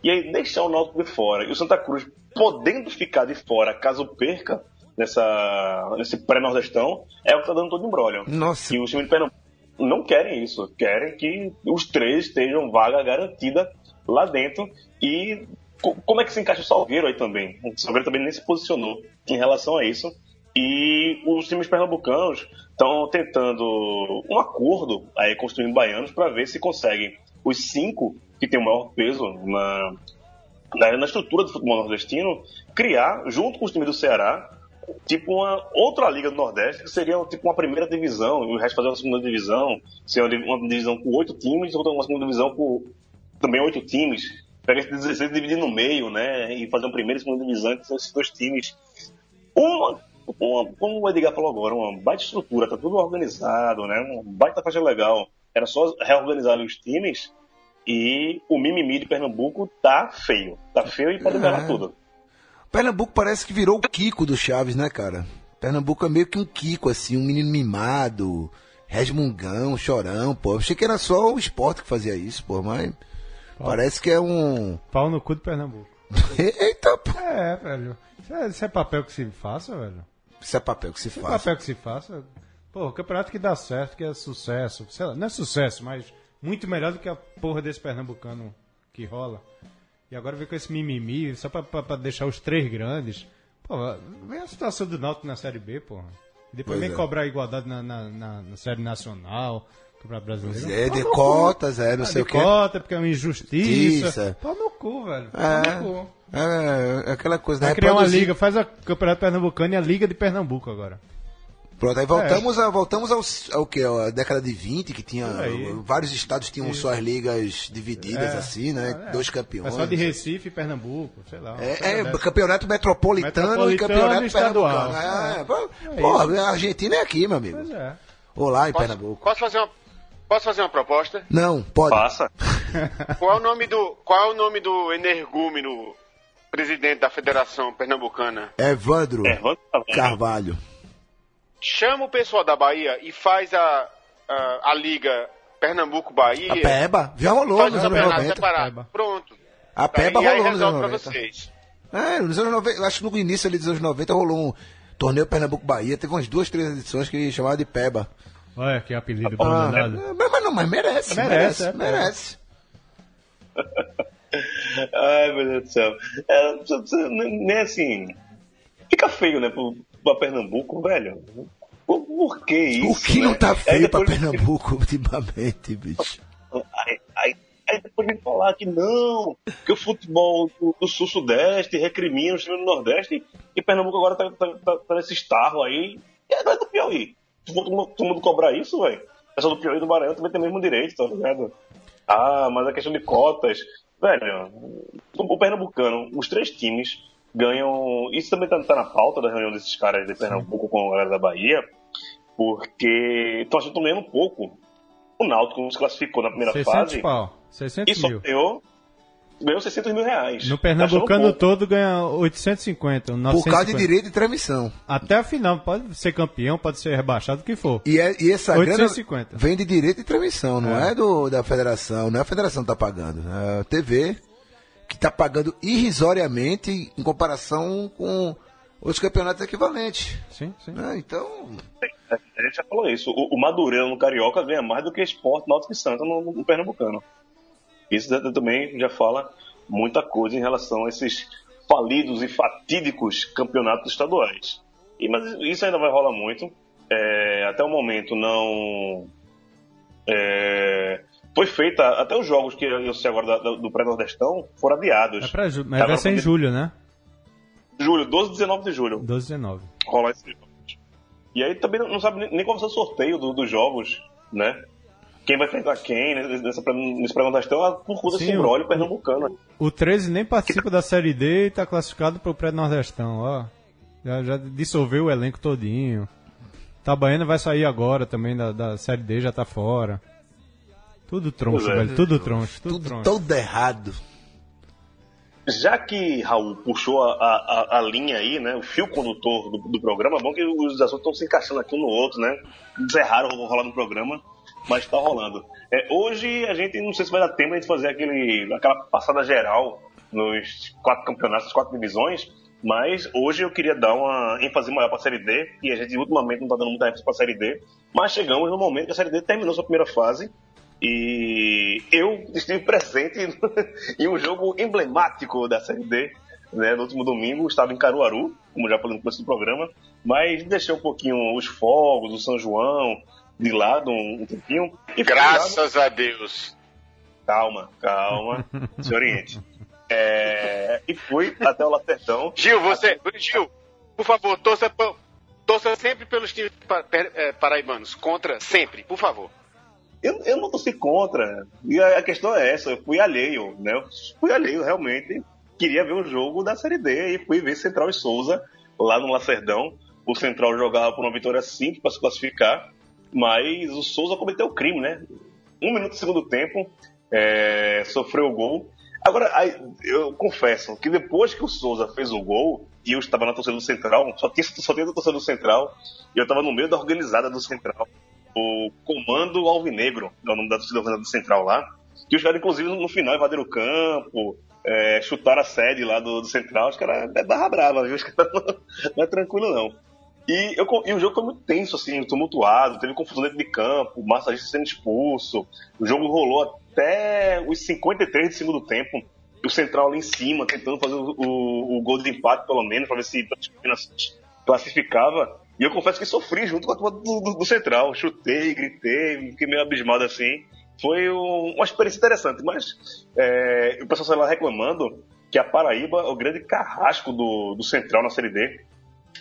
E aí deixar o Náutico de fora e o Santa Cruz podendo ficar de fora caso perca nessa, nesse pré-nordestão é o que está dando todo embrólio. Nossa. E os times de Pernambuco não querem isso, querem que os três estejam vaga garantida lá dentro e como é que se encaixa o Salgueiro aí também? O Salgueiro também nem se posicionou em relação a isso. E os times pernambucanos estão tentando um acordo aí times baianos para ver se conseguem os cinco que têm o maior peso na, na, na estrutura do futebol nordestino criar, junto com os times do Ceará, tipo uma outra liga do Nordeste, que seria tipo uma primeira divisão, e o resto fazer uma segunda divisão, ser uma, div- uma divisão com oito times, outra uma segunda divisão com também oito times. Pegar esses 16 e dividir no meio, né? E fazer uma primeira e segunda divisão entre esses dois times. Uma, uma, como o Edgar falou agora, uma baita estrutura, tá tudo organizado, né? Uma baita faixa legal. Era só reorganizar os times e o mimimi de Pernambuco tá feio. Tá feio e pode ganhar É. tudo. Pernambuco parece que virou o Kiko do Chaves, né, cara? Pernambuco é meio que um Kiko, assim, um menino mimado, resmungão, chorão, pô. Eu achei que era só o esporte que fazia isso, pô, mas parece que é um. Pau no cu do Pernambuco. Eita, pô. É, velho. Isso é, isso é papel que se faça, velho. Isso é papel que se Isso é faz. papel que se faça. Pô, o campeonato que dá certo, que é sucesso. Sei lá, não é sucesso, mas muito melhor do que a porra desse pernambucano que rola. E agora vem com esse mimimi, só pra, pra, pra deixar os três grandes. Pô, vem a situação do Náutico na Série B, porra. Depois Pois vem é. cobrar igualdade na, na, na- na Série Nacional. Campeonato Brasileiro. É, de Pau no cotas, é, não cu. sei Ah, o de que. cota, porque é uma injustiça. Justiça. Pau no cu, velho. Pau É, no cu. é, é aquela coisa, né? Vai criar uma Reproduzir- liga, faz a Campeonato Pernambucano e a Liga de Pernambuco agora. Pronto, aí voltamos, a, voltamos aos, ao que? A década de 20, que tinha. Vários estados tinham suas ligas divididas, É. assim, né? É. Dois É campeões. só de Recife e Pernambuco, sei lá. uma É, é, campeonato metropolitano, e Metropolitano campeonato e estadual. pernambucano. É, É isso. a Argentina é aqui, meu amigo. Pois é. Olá, em Posso, Pernambuco. posso fazer uma, posso fazer uma proposta? Não, pode. Passa. Qual é o nome do, qual é o nome do energúmeno presidente da Federação Pernambucana? Evandro É, tá vendo. Carvalho. Chama o pessoal da Bahia e faz a, a, a liga Pernambuco-Bahia. A Peba já rolou nos anos campeonato 90. separado. Peba. Pronto. A Peba e aí rolou nos anos resolve pra 90. vocês. É, nos anos 90, eu acho que no início ali dos anos 90 rolou um torneio Pernambuco-Bahia, teve umas duas, três edições que chamava de Peba. Olha que apelido Ah, danado. é, mas, mas não, mas merece, merece, Merece, merece. é, Ai, meu Deus do céu. É, precisa- precisa- nem assim. Fica feio, né, pro, pra Pernambuco, velho. Por, por que isso? O que não né? tá Aí feio pra Pernambuco ultimamente, bicho? Aí, aí, aí depois vem falar que não, que o futebol do, do sul-sudeste recrimina o time do nordeste e Pernambuco agora tá, tá, tá, tá nesse estarro aí. E agora é do Piauí. Todo mundo, todo mundo cobrar isso, velho, o pessoal do Piauí e do Maranhão também tem o mesmo direito, tá ligado? Ah, mas a questão de cotas. Velho, o Pernambucano, os três times ganham. Isso também tá, tá na pauta da reunião desses caras de Pernambuco com a galera da Bahia, porque estão achando que estão ganhando pouco. O Náutico se classificou na primeira 600 fase pau. e 600 só mil. ganhou, ganhou 600 mil reais. No Tá Pernambucano todo ganha 850, Por 950. causa de direito de transmissão. Até a final, pode ser campeão, pode ser rebaixado, o que for. E, é, e essa 850. grana vem de direito de transmissão, não é, É. do, da federação, não é a federação que tá pagando, é a TV que tá pagando irrisoriamente em comparação com os campeonatos equivalentes. Sim, sim. né? Então, A gente já falou isso. O, o Madureira no Carioca ganha mais do que Esporte, Náutico e Santa no, no Pernambucano. Isso também já fala muita coisa em relação a esses falidos e fatídicos campeonatos estaduais. E, mas isso ainda vai rolar muito. É, até o momento não. é, foi feita. Até os jogos que eu sei agora da- do pré-nordestão foram adiados. É pra mas Tá, vai ser em julho, né? Julho, 12 e 19 de julho. 12 19. rolar esse E aí também não sabe nem- nem vai ser o sorteio do- dos jogos, né? Quem vai enfrentar quem né, nessa, nesse pré-nordestão é por conta desse Sim, embrólio o- pernambucano. O 13 nem participa da Série D e tá classificado pro pré-nordestão, ó. Já, já dissolveu o elenco todinho. Tabaiana vai sair agora também da, da Série D, já tá fora. Tudo troncho, é. velho. Tudo troncho, tudo, tudo troncho. todo errado. Já que Raul puxou a, a, a linha aí, né? O fio condutor do, do programa, bom que os assuntos estão se encaixando aqui um no outro, né? Deserraram rolar no programa, mas tá rolando. É, hoje a gente não sei se vai dar tempo de fazer aquele, aquela passada geral nos quatro campeonatos, as quatro divisões, mas hoje eu queria dar uma ênfase maior para a Série D, e a gente ultimamente não tá dando muita ênfase para a Série D, mas chegamos no momento que a Série D terminou sua primeira fase, e eu estive presente em um jogo emblemático da Série D. Né, no último domingo estava em Caruaru, como já falei no começo do programa, mas deixei um pouquinho os fogos, o São João de lado um, um tempinho. E Graças a Deus. Calma, calma, se oriente. É, e fui até o Lacerdão. Gil, você. Gil, por favor, torça, torça sempre pelos times eh, paraibanos. Contra, sempre, por favor. Eu, eu não torci contra. E a, questão é essa, eu fui alheio, né? Eu fui alheio, realmente. Queria ver o jogo da Série D e fui ver Central e Souza lá no Lacerdão. O Central jogava por uma vitória simples para se classificar, mas o Souza cometeu o crime, né? Um minuto do segundo tempo, é, sofreu o gol. Agora, eu confesso que depois que o Souza fez o gol, e eu estava na torcida do Central, só tinha, só tinha a torcida do Central, e eu estava no meio da organizada do Central o Comando Alvinegro, é o nome da torcida organizada do Central lá, que os caras, inclusive, no final invadiram o campo, é, chutaram a sede lá do, do Central, os caras é barra brava, viu? Os caras não, não é tranquilo, não. E, eu, e o jogo foi muito tenso, assim, tumultuado, teve confusão dentro de campo, o massagista sendo expulso, o jogo rolou até os 53 de segundo tempo, o Central ali em cima, tentando fazer o, o, o gol de empate, pelo menos, para ver se classificava. E eu confesso que sofri junto com a turma do, do, do Central. Chutei, gritei, fiquei meio abismado assim. Foi um, uma experiência interessante, mas é, o pessoal saiu lá reclamando que a Paraíba é o grande carrasco do, do Central na Série D.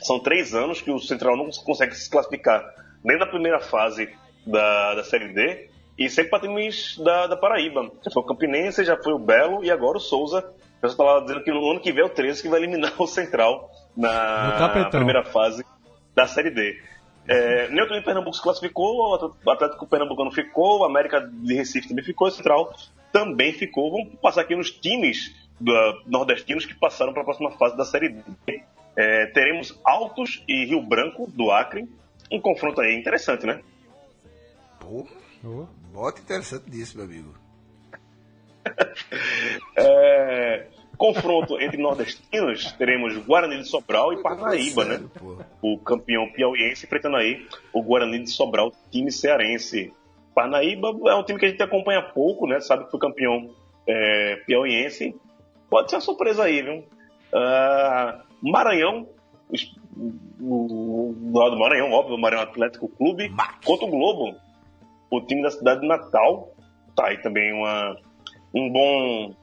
São três anos que o Central não consegue se classificar nem na primeira fase da, da Série D e sempre para times da, da Paraíba. Já foi o Campinense, já foi o Belo e agora o Souza. O pessoal estava dizendo que no ano que vem é o 13 que vai eliminar o Central na primeira fase da Série D. É, Neutro de Pernambuco se classificou, o Atlético Pernambucano ficou, o América de Recife também ficou, o Central também ficou. Vamos passar aqui nos times nordestinos que passaram para a próxima fase da Série D. É, teremos Altos e Rio Branco, do Acre. Um confronto aí interessante, né? Pô, bota interessante disso, meu amigo. é, confronto entre nordestinos, teremos Guarani de Sobral e Parnaíba, né? O campeão piauiense enfrentando aí o Guarani de Sobral, time cearense. Parnaíba é um time que a gente acompanha pouco, né? Sabe que foi campeão é, piauiense. Pode ser uma surpresa aí, viu? Uh, Maranhão, do lado do Maranhão, óbvio, o Maranhão Atlético Clube, contra o Globo, o time da cidade de Natal. Tá aí também uma, um bom.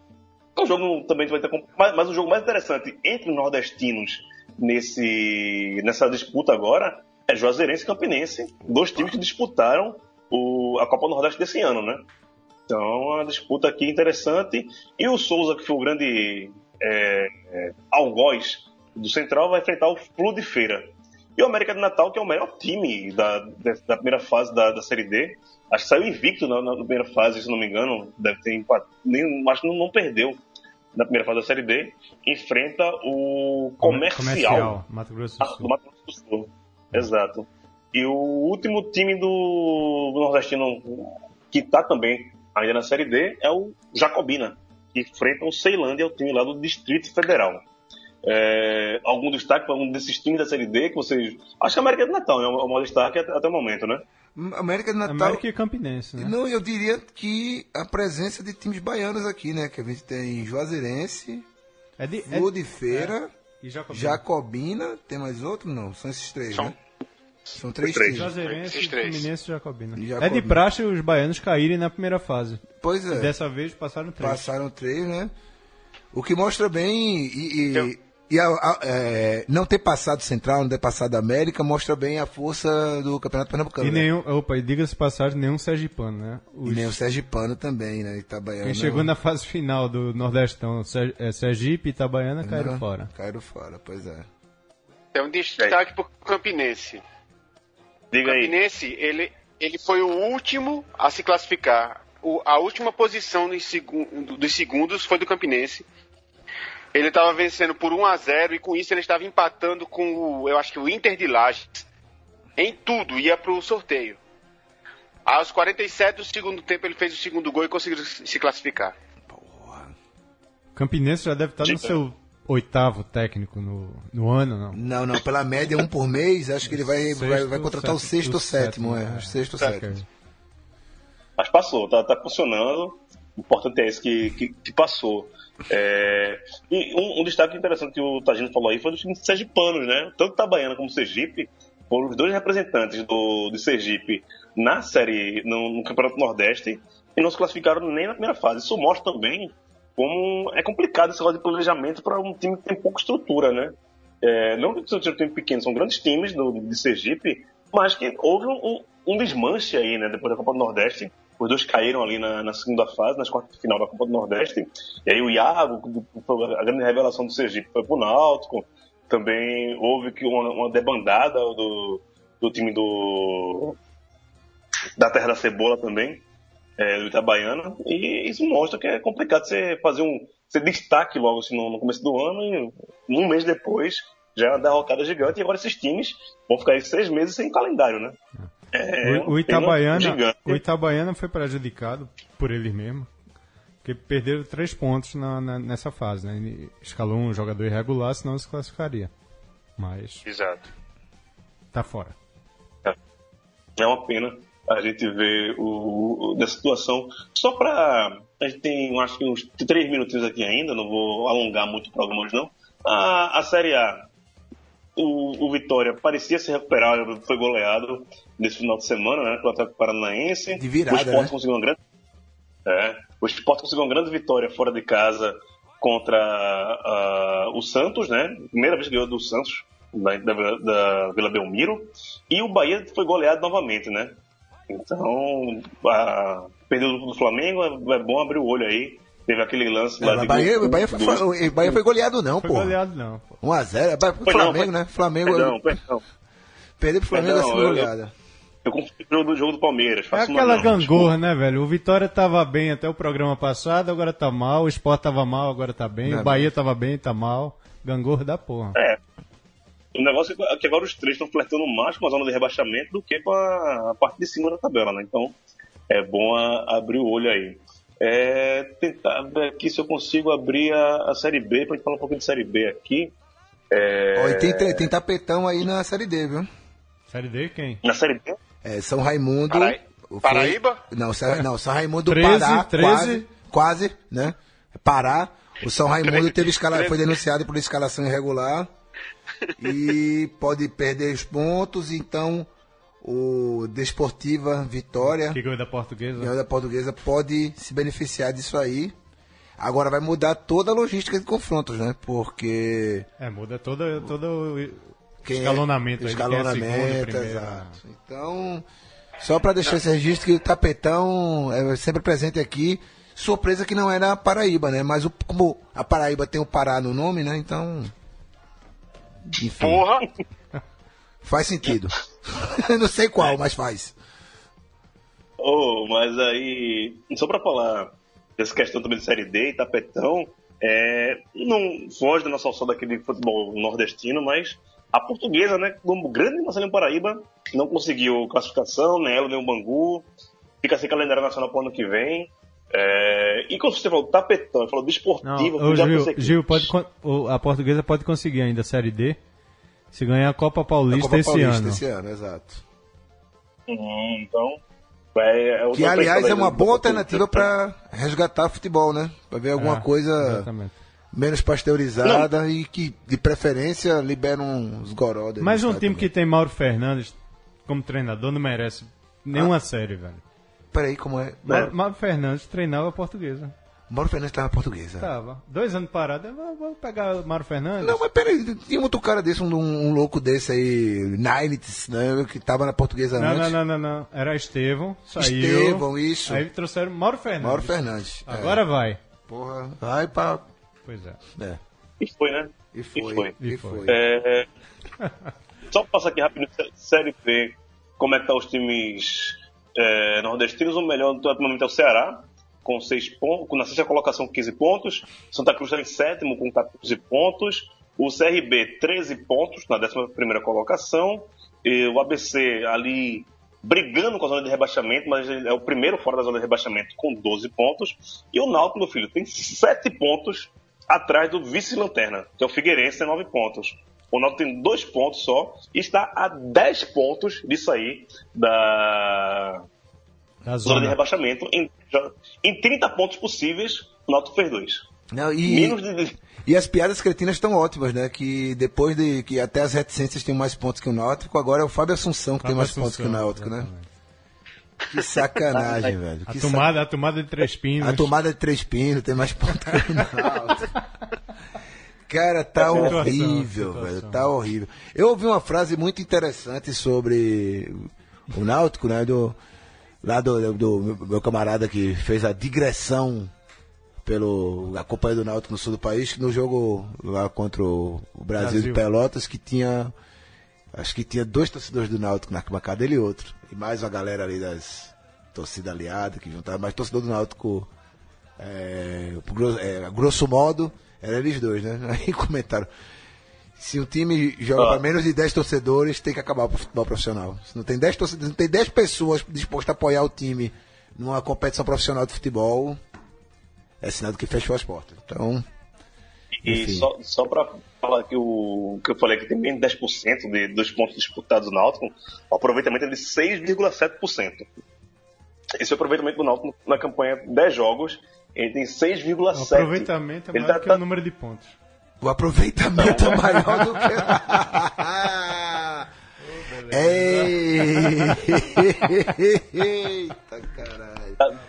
É um jogo também vai ter. Mas, mas o jogo mais interessante entre os nordestinos nesse, nessa disputa agora é Juazeirense e Campinense, dois times que disputaram o, a Copa Nordeste desse ano, né? Então, a disputa aqui interessante. E o Souza, que foi o grande é, é, algoz do Central vai enfrentar o Flu de Feira. E o América de Natal, que é o melhor time da, da primeira fase da, da Série D. Acho que saiu invicto na, na, primeira fase, se não me engano. Deve ter empatado. Nem, acho que não, não, perdeu na primeira fase da Série D. Enfrenta o Comercial, comercial Mato Grosso do Sul. do Mato Grosso do Sul. Exato. E o último time do, do Nordestino que está também ainda na Série D é o Jacobina, que enfrenta o Ceilândia, o time lá do Distrito Federal. É, algum destaque para um desses times da Série D que vocês. Acho que a América do Natal é o maior destaque até, até o momento, né? América do Natal. América e Campinense, né? Não, eu diria que a presença de times baianos aqui, né? Que a gente tem Juazeirense, é de, é, de Feira, é, e Jacobina. Jacobina. Tem mais outro? Não, são esses três, são, né? São três, três. times. Juazeirense, Campinense e Jacobina. Jacobina. É de praxe os baianos caírem na primeira fase. Pois é. E dessa vez passaram três. Passaram três, né? O que mostra bem e, e e a, a, é, não ter passado Central, não ter passado América, mostra bem a força do Campeonato Pernambucano. E né? nenhum, opa, e diga-se passagem, nenhum Sergipano, né? Os, e nem o Sergipano também, né? Itabaiana. Quem chegou na fase final do Nordestão, é, Sergipe e Itabaiana, caíram não, fora. Caíram fora, pois é. É um destaque pro Campinense. Diga o Campinense, aí. ele, ele foi o último a se classificar. O, a última posição dos, dos segundos foi do Campinense ele estava vencendo por 1 a 0 e com isso ele estava empatando com o, eu acho que o Inter de Lages. Em tudo, ia para o sorteio. Aos 47 do segundo tempo ele fez o segundo gol e conseguiu se classificar. Porra. Campinense já deve estar no seu oitavo técnico no, no ano, não? Não, não, pela média um por mês, acho que ele vai, sexto, vai, vai, contratar o sexto ou sétimo, sétimo, é, é. Sexto ou sétimo. Mas passou, tá, tá funcionando. O importante é esse que, que, que passou. É, e um, um, destaque interessante que o Tagino falou aí foi dos times sergipanos, né? Tanto Itabaiana como Sergipe foram os dois representantes do, do Sergipe na série, no, no, Campeonato Nordeste, e não se classificaram nem na primeira fase. Isso mostra também como é complicado esse negócio de planejamento para um time que tem pouca estrutura, né? É, não que seja um time pequeno, são grandes times do, de Sergipe, mas que houve um, um desmanche aí, né, depois da Copa do Nordeste, os dois caíram ali na, na segunda fase, nas quartas de final da Copa do Nordeste. E aí o Iago, a grande revelação do Sergipe, foi pro Náutico. Também houve uma, uma debandada do, do time do da Terra da Cebola também, é, do Itabaiana. E isso mostra que é complicado você fazer um você destaque logo assim, no, no começo do ano e um mês depois já é uma derrocada gigante. E agora esses times vão ficar aí seis meses sem calendário, né? É, o, o, Itabaiana, o Itabaiana foi prejudicado por eles mesmos. Porque perderam três pontos na, na, nessa fase, né? Escalou um jogador irregular, senão se classificaria. Mas. Exato. Tá fora. É, é uma pena a gente ver o, o dessa situação. Só pra. A gente tem, acho que uns três minutinhos aqui ainda, não vou alongar muito o programa hoje, não. A, a Série A o, o Vitória parecia se recuperar, foi goleado nesse final de semana, né? Pelo Atlético Paranaense. De virada, O Sport né? conseguiu uma grande. É, o Sport conseguiu uma grande vitória fora de casa contra ah, o Santos, né? Primeira vez que ganhou do Santos, da, da, Vila- da Vila Belmiro. E o Bahia foi goleado novamente, né? Então, perdeu do Flamengo, é bom abrir o olho aí. Teve aquele lance É, lá mas de Bahia, gol- Bahia, foi, do- foi- Bahia foi goleado, não, Foi pô. goleado, não. Pô. 1x0. É, Foi Flamengo, não, foi- né? Flamengo. Perdão, perdão. Perder pro Flamengo é Perdão, segunda eu- goleada. Eu confundi o jogo do, jogo do Palmeiras. É aquela não, gangorra, né, velho? O Vitória tava bem até o programa passado, agora tá mal. O Sport tava mal, agora tá bem. Não, o Bahia tava bem, tá mal. Gangorra da porra. É. O negócio é que agora os três estão flertando mais com a zona de rebaixamento do que com a, a parte de cima da tabela, né? Então é bom a- abrir o olho aí. É, tentar ver aqui se eu consigo abrir a, a Série B, pra gente falar um pouquinho de Série B aqui. É, Ó, e tem, tem, tem tapetão aí na Série D, viu? Série D quem? Na Série B? É, São Raimundo. Parai- foi- Paraíba? Não, São, não, São Raimundo do 13, Pará. 13. Quase, quase, né? Pará. O São Raimundo 13, teve escala, 13. foi denunciado por escalação irregular. E pode perder os pontos, então o Desportiva Vitória, Que ganhou da Portuguesa? ganhou da portuguesa, pode se beneficiar disso aí. Agora vai mudar toda a logística de confrontos, né? Porque É, muda todo, todo o quem é- escalonamento. é escalonamento, segundo, primeiro, exato. Então, só para deixar esse registro que o tapetão é sempre presente aqui. Surpresa que não era a Paraíba, né? Mas o- como a Paraíba tem o Pará no nome, né? Então. Enfim, Porra! faz sentido. não sei qual, mas faz. Oh, mas aí, só pra falar dessa questão também de Série D e tapetão, é, não foge da nossa alçada aqui de futebol nordestino, mas a portuguesa, né, como grande Marcelinho Paraíba, não conseguiu classificação, nem ela, nem o Bangu, fica sem calendário nacional pro ano que vem. É, e quando você falou tapetão, falou Não, desportivo, ô, já Gil, Gil pode, a portuguesa pode conseguir ainda a Série D se ganhar a Copa A Paulista Copa esse Paulista ano. esse ano, exato. Hum, então, é, é Que, aliás, é uma do- boa alternativa para resgatar o futebol, né? Para ver alguma É, coisa Exatamente. menos pasteurizada e que, de preferência, libera uns goró. dele, Mas um time também. que tem Mauro Fernandes como treinador não merece nenhuma Ah. série, velho. Peraí, como é? Mauro, Mauro Fernandes treinava a portuguesa. Mauro Fernandes estava portuguesa. Tava. Dois anos parado, eu vou, pegar o Mauro Fernandes. Não, mas peraí, tinha outro cara desse, um, um louco desse aí, Nineties, né? Que tava na portuguesa não, antes. não, não, não, não. Era Estevão, saiu. Estevão, isso. Aí trouxeram Mauro Fernandes. Mauro Fernandes. é. Agora vai. Porra, vai pra. Pois é. É. E foi, né? E foi. E foi. E foi. É, Só pra passar aqui rápido, Sé- Série B, como é que tá os times é, nordestinos, o melhor do momento é o Ceará, com 6 pontos, na sexta colocação com 15 pontos, Santa Cruz está em sétimo com 14 pontos, o CRB 13 pontos na 11 primeira colocação, e o ABC ali brigando com a zona de rebaixamento, mas é o primeiro fora da zona de rebaixamento com 12 pontos, e o Náutico, meu filho, tem 7 pontos atrás do vice-lanterna, que é o Figueirense, tem 9 pontos. O Náutico tem 2 pontos só e está a 10 pontos de sair da Da zona de zona. rebaixamento. Em, em 30 pontos possíveis, o Náutico fez 2. Não, e, Menos de... e as piadas cretinas estão ótimas, né? Que depois de que até as reticências têm mais pontos que o Náutico, agora é o Fábio Assunção que tem Fábio mais pontos que o Assunção, Náutico, né? Que sacanagem, velho. A Que tomada, a tomada de três pinos. A tomada de três pinos tem mais pontos que o Náutico. Cara, tá Situação, horrível, situação. velho. Tá horrível. Eu ouvi uma frase muito interessante sobre o Náutico, né? Do, lá do, do meu camarada que fez a digressão pelo a Companhia do Náutico no sul do país, no jogo lá contra o, Brasil, Brasil. de Pelotas, que tinha. Acho que tinha dois torcedores do Náutico na arquibancada, ele e outro. E mais uma galera ali das torcidas aliadas que juntava, mas torcedor do Náutico é, gro- é, grosso modo, eram eles dois, né? Aí comentaram. Se um time joga Ah. para menos de 10 torcedores, tem que acabar o futebol profissional. Se não tem 10 torcedores, não tem 10 pessoas dispostas a apoiar o time numa competição profissional de futebol, é sinal de que fechou as portas. Então, E só, só para falar que o que eu falei que tem menos de 10% de, dos pontos disputados do Náutico, o aproveitamento é de 6,7%. Esse é o aproveitamento do Náutico na campanha 10 jogos, ele tem O 6,7%. aproveitamento é Ele maior tá- que tá- o número de pontos. O aproveitamento é maior do que. Eita caralho.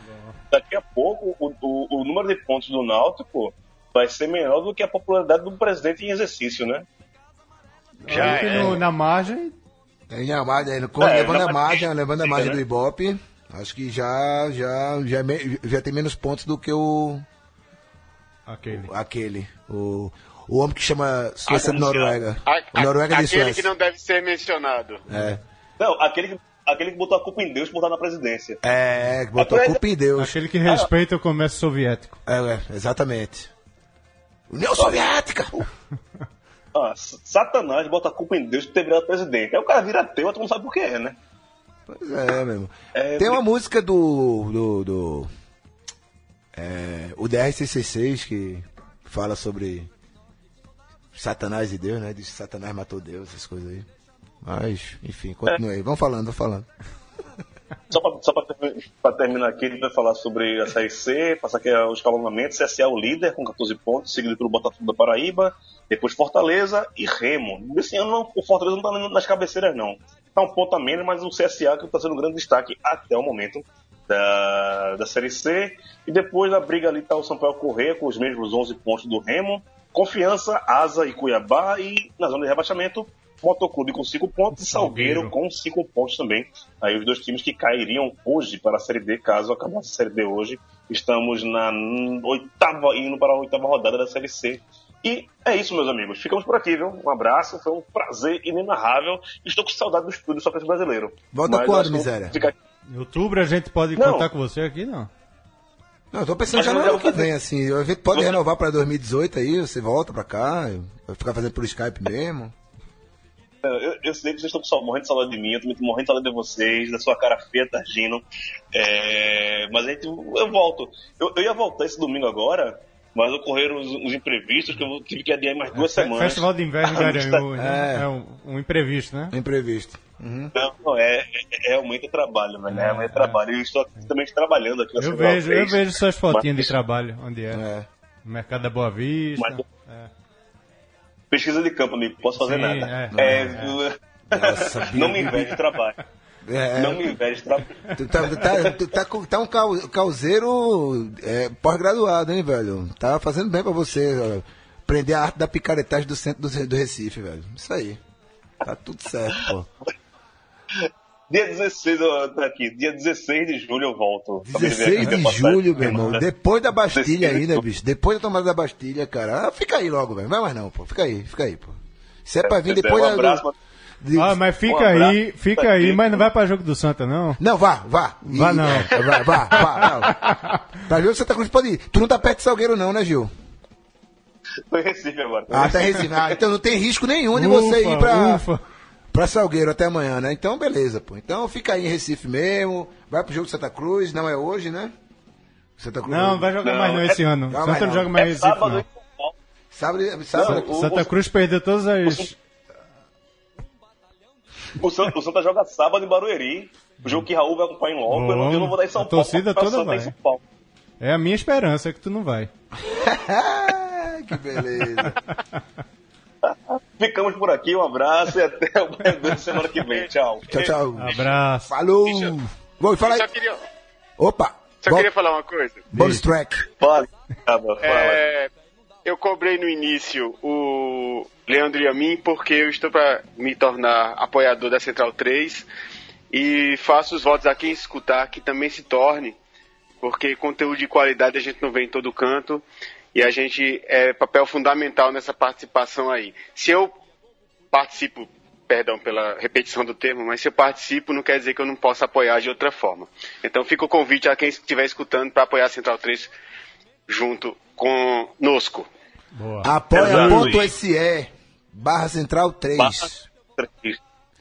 Daqui a pouco, o, o, o número de pontos do Náutico vai ser menor do que a popularidade do presidente em exercício, né? Já é. no- na margem, Tem a margem, É, levando na a margem, margem, levando a margem né? do Ibope, acho que já, já, já, é me- já tem menos pontos do que o aquele. aquele, o, o homem que chama Suécia de Noruega. A- O Noruega de aquele Suécia. que não deve ser mencionado. É, Não, aquele que, aquele que botou a culpa em Deus por estar na presidência. é, que botou a culpa em Deus. Aquele que respeita o comércio soviético. É, é, exatamente. União Soviética! Ah, Satanás bota a culpa em Deus por ter virado presidente. Aí o cara vira ateu, tu não sabe por que é, né? Pois é, mesmo. É, Tem uma música do. do, do é, o DR66 que fala sobre Satanás e Deus, né? Diz que Satanás matou Deus, essas coisas aí. Mas, enfim, continue aí. Vamos falando, vamos falando. Só pra terminar aqui, gente vai falar sobre a Série C, passar aqui o escalonamento. CSA é o líder com 14 pontos, seguido pelo Botafogo da Paraíba, depois Fortaleza e Remo. Esse ano não- o Fortaleza não tá nas cabeceiras, não. Tá um ponto a menos, mas o CSA que tá sendo um grande destaque até o momento da, da Série C. E depois da briga ali tá o Sampaio Correia com os mesmos 11 pontos do Remo. Confiança, Asa e Cuiabá. E na zona de rebaixamento, Motoclube com 5 pontos e Salgueiro Salgueiro. com 5 pontos também. Aí os dois times que cairiam hoje para a Série D, caso acabasse a Série D hoje. Estamos na oitava, indo para a oitava rodada da Série C. E é isso, meus amigos. Ficamos por aqui, viu? Um abraço, foi um prazer inenarrável. Estou com saudade do estúdio só para esse brasileiro. Volta quando, miséria? ficar- Em outubro a gente pode Não. contar com você aqui, não? Não, eu tô pensando já no ano que fazer- vem, assim. A gente pode Você- renovar pra 2018 aí, você volta pra cá, vai ficar fazendo por Skype mesmo. Eu, eu sei que vocês estão morrendo de saudade de mim, eu também tô morrendo de saudade de vocês, da sua cara feia, Targino. É, mas a gente, eu volto. Eu, eu ia voltar esse domingo agora, mas ocorreram uns, uns imprevistos que eu tive que adiar mais duas Fe- semanas. Festival de Inverno de Aranhu, né? É. É um, um imprevisto, né? Imprevisto. Uhum. Não, não, é, é, é realmente trabalho, velho. É, realmente trabalho. Eu estou aqui também trabalhando aqui Eu Central vejo, eu 3. vejo suas fotinhas Mas- de trabalho, onde é. É. No Mercado da Boa Vista. Mas- É. Pesquisa de campo, não posso fazer Sim, nada. é. É, Nossa, não me de trabalho. É, Não me inveje de trabalho. Tu tá, tá, tu tá, tá um causeiro é, pós-graduado, hein, velho? Tá fazendo bem pra você ó, aprender a arte da picaretagem do centro do, do Recife, velho. Isso aí. Tá tudo certo, pô. Dia 16, eu tô aqui. Dia 16 de julho eu volto. Pra viver 16 aqui de julho, meu irmão. Depois da Bastilha 16 de ainda, bicho. Depois da tomada da Bastilha, cara. Ah, fica aí logo, velho. Não vai mais não, pô. Fica aí, fica aí, pô. Isso é pra vir depois um da. de- Ah, mas fica Um aí, fica pra aí, mas não vai pra jogo do Santa, não? Não, vá, vá. Vá não. é, Vá, vá, vá. Não. Pra Gil Santa Cruz pode ir. Tu não tá perto de Salgueiro, não, né, Gil? Tô em Recife agora. Ah, tá em Recife. Ah, então não tem risco nenhum de você Ufa, ir pra, ufa. Pra Salgueiro até amanhã, né? Então, beleza, pô. Então fica aí em Recife mesmo. Vai pro jogo de Santa Cruz, não é hoje, né? Santa Cruz. Não, vai jogar Não, mais não é- esse ano. Não, Santa não não. joga mais É Recife, sábado não. em São Paulo. Sábado, sábado, Não, o- Santa Cruz perdeu todas as... O Santa, o Santa joga sábado em Barueri. O jogo que Raul vai acompanhar em logo. Eu não, eu não vou dar em São A Paulo. torcida o toda vai. em São Paulo. É a minha esperança que tu não vai. que beleza. Ficamos por aqui. Um abraço e até o da semana que vem. Tchau. Tchau, tchau. Abraço. Falou. Vou fala Só aí. queria, Opa. só Bo- queria falar uma coisa. Bonus track. Fala. É, eu cobrei no início o Leandro e a mim porque eu estou para me tornar apoiador da Central 3 e faço os votos a quem escutar que também se torne, porque conteúdo de qualidade a gente não vê em todo canto e a gente é papel fundamental nessa participação aí. Se eu participo, perdão pela repetição do termo, mas se eu participo não quer dizer que eu não possa apoiar de outra forma. Então fica o convite a quem estiver escutando para apoiar a Central 3 junto conosco. Boa. Apoia.se barra central 3.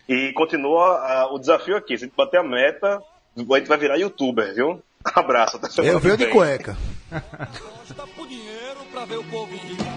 E continua ah, o desafio aqui. Se a gente bater a meta, a gente vai virar youtuber, viu? Abraço. Até Eu venho de cueca. Gosta por dinheiro pra ver o povo enricar.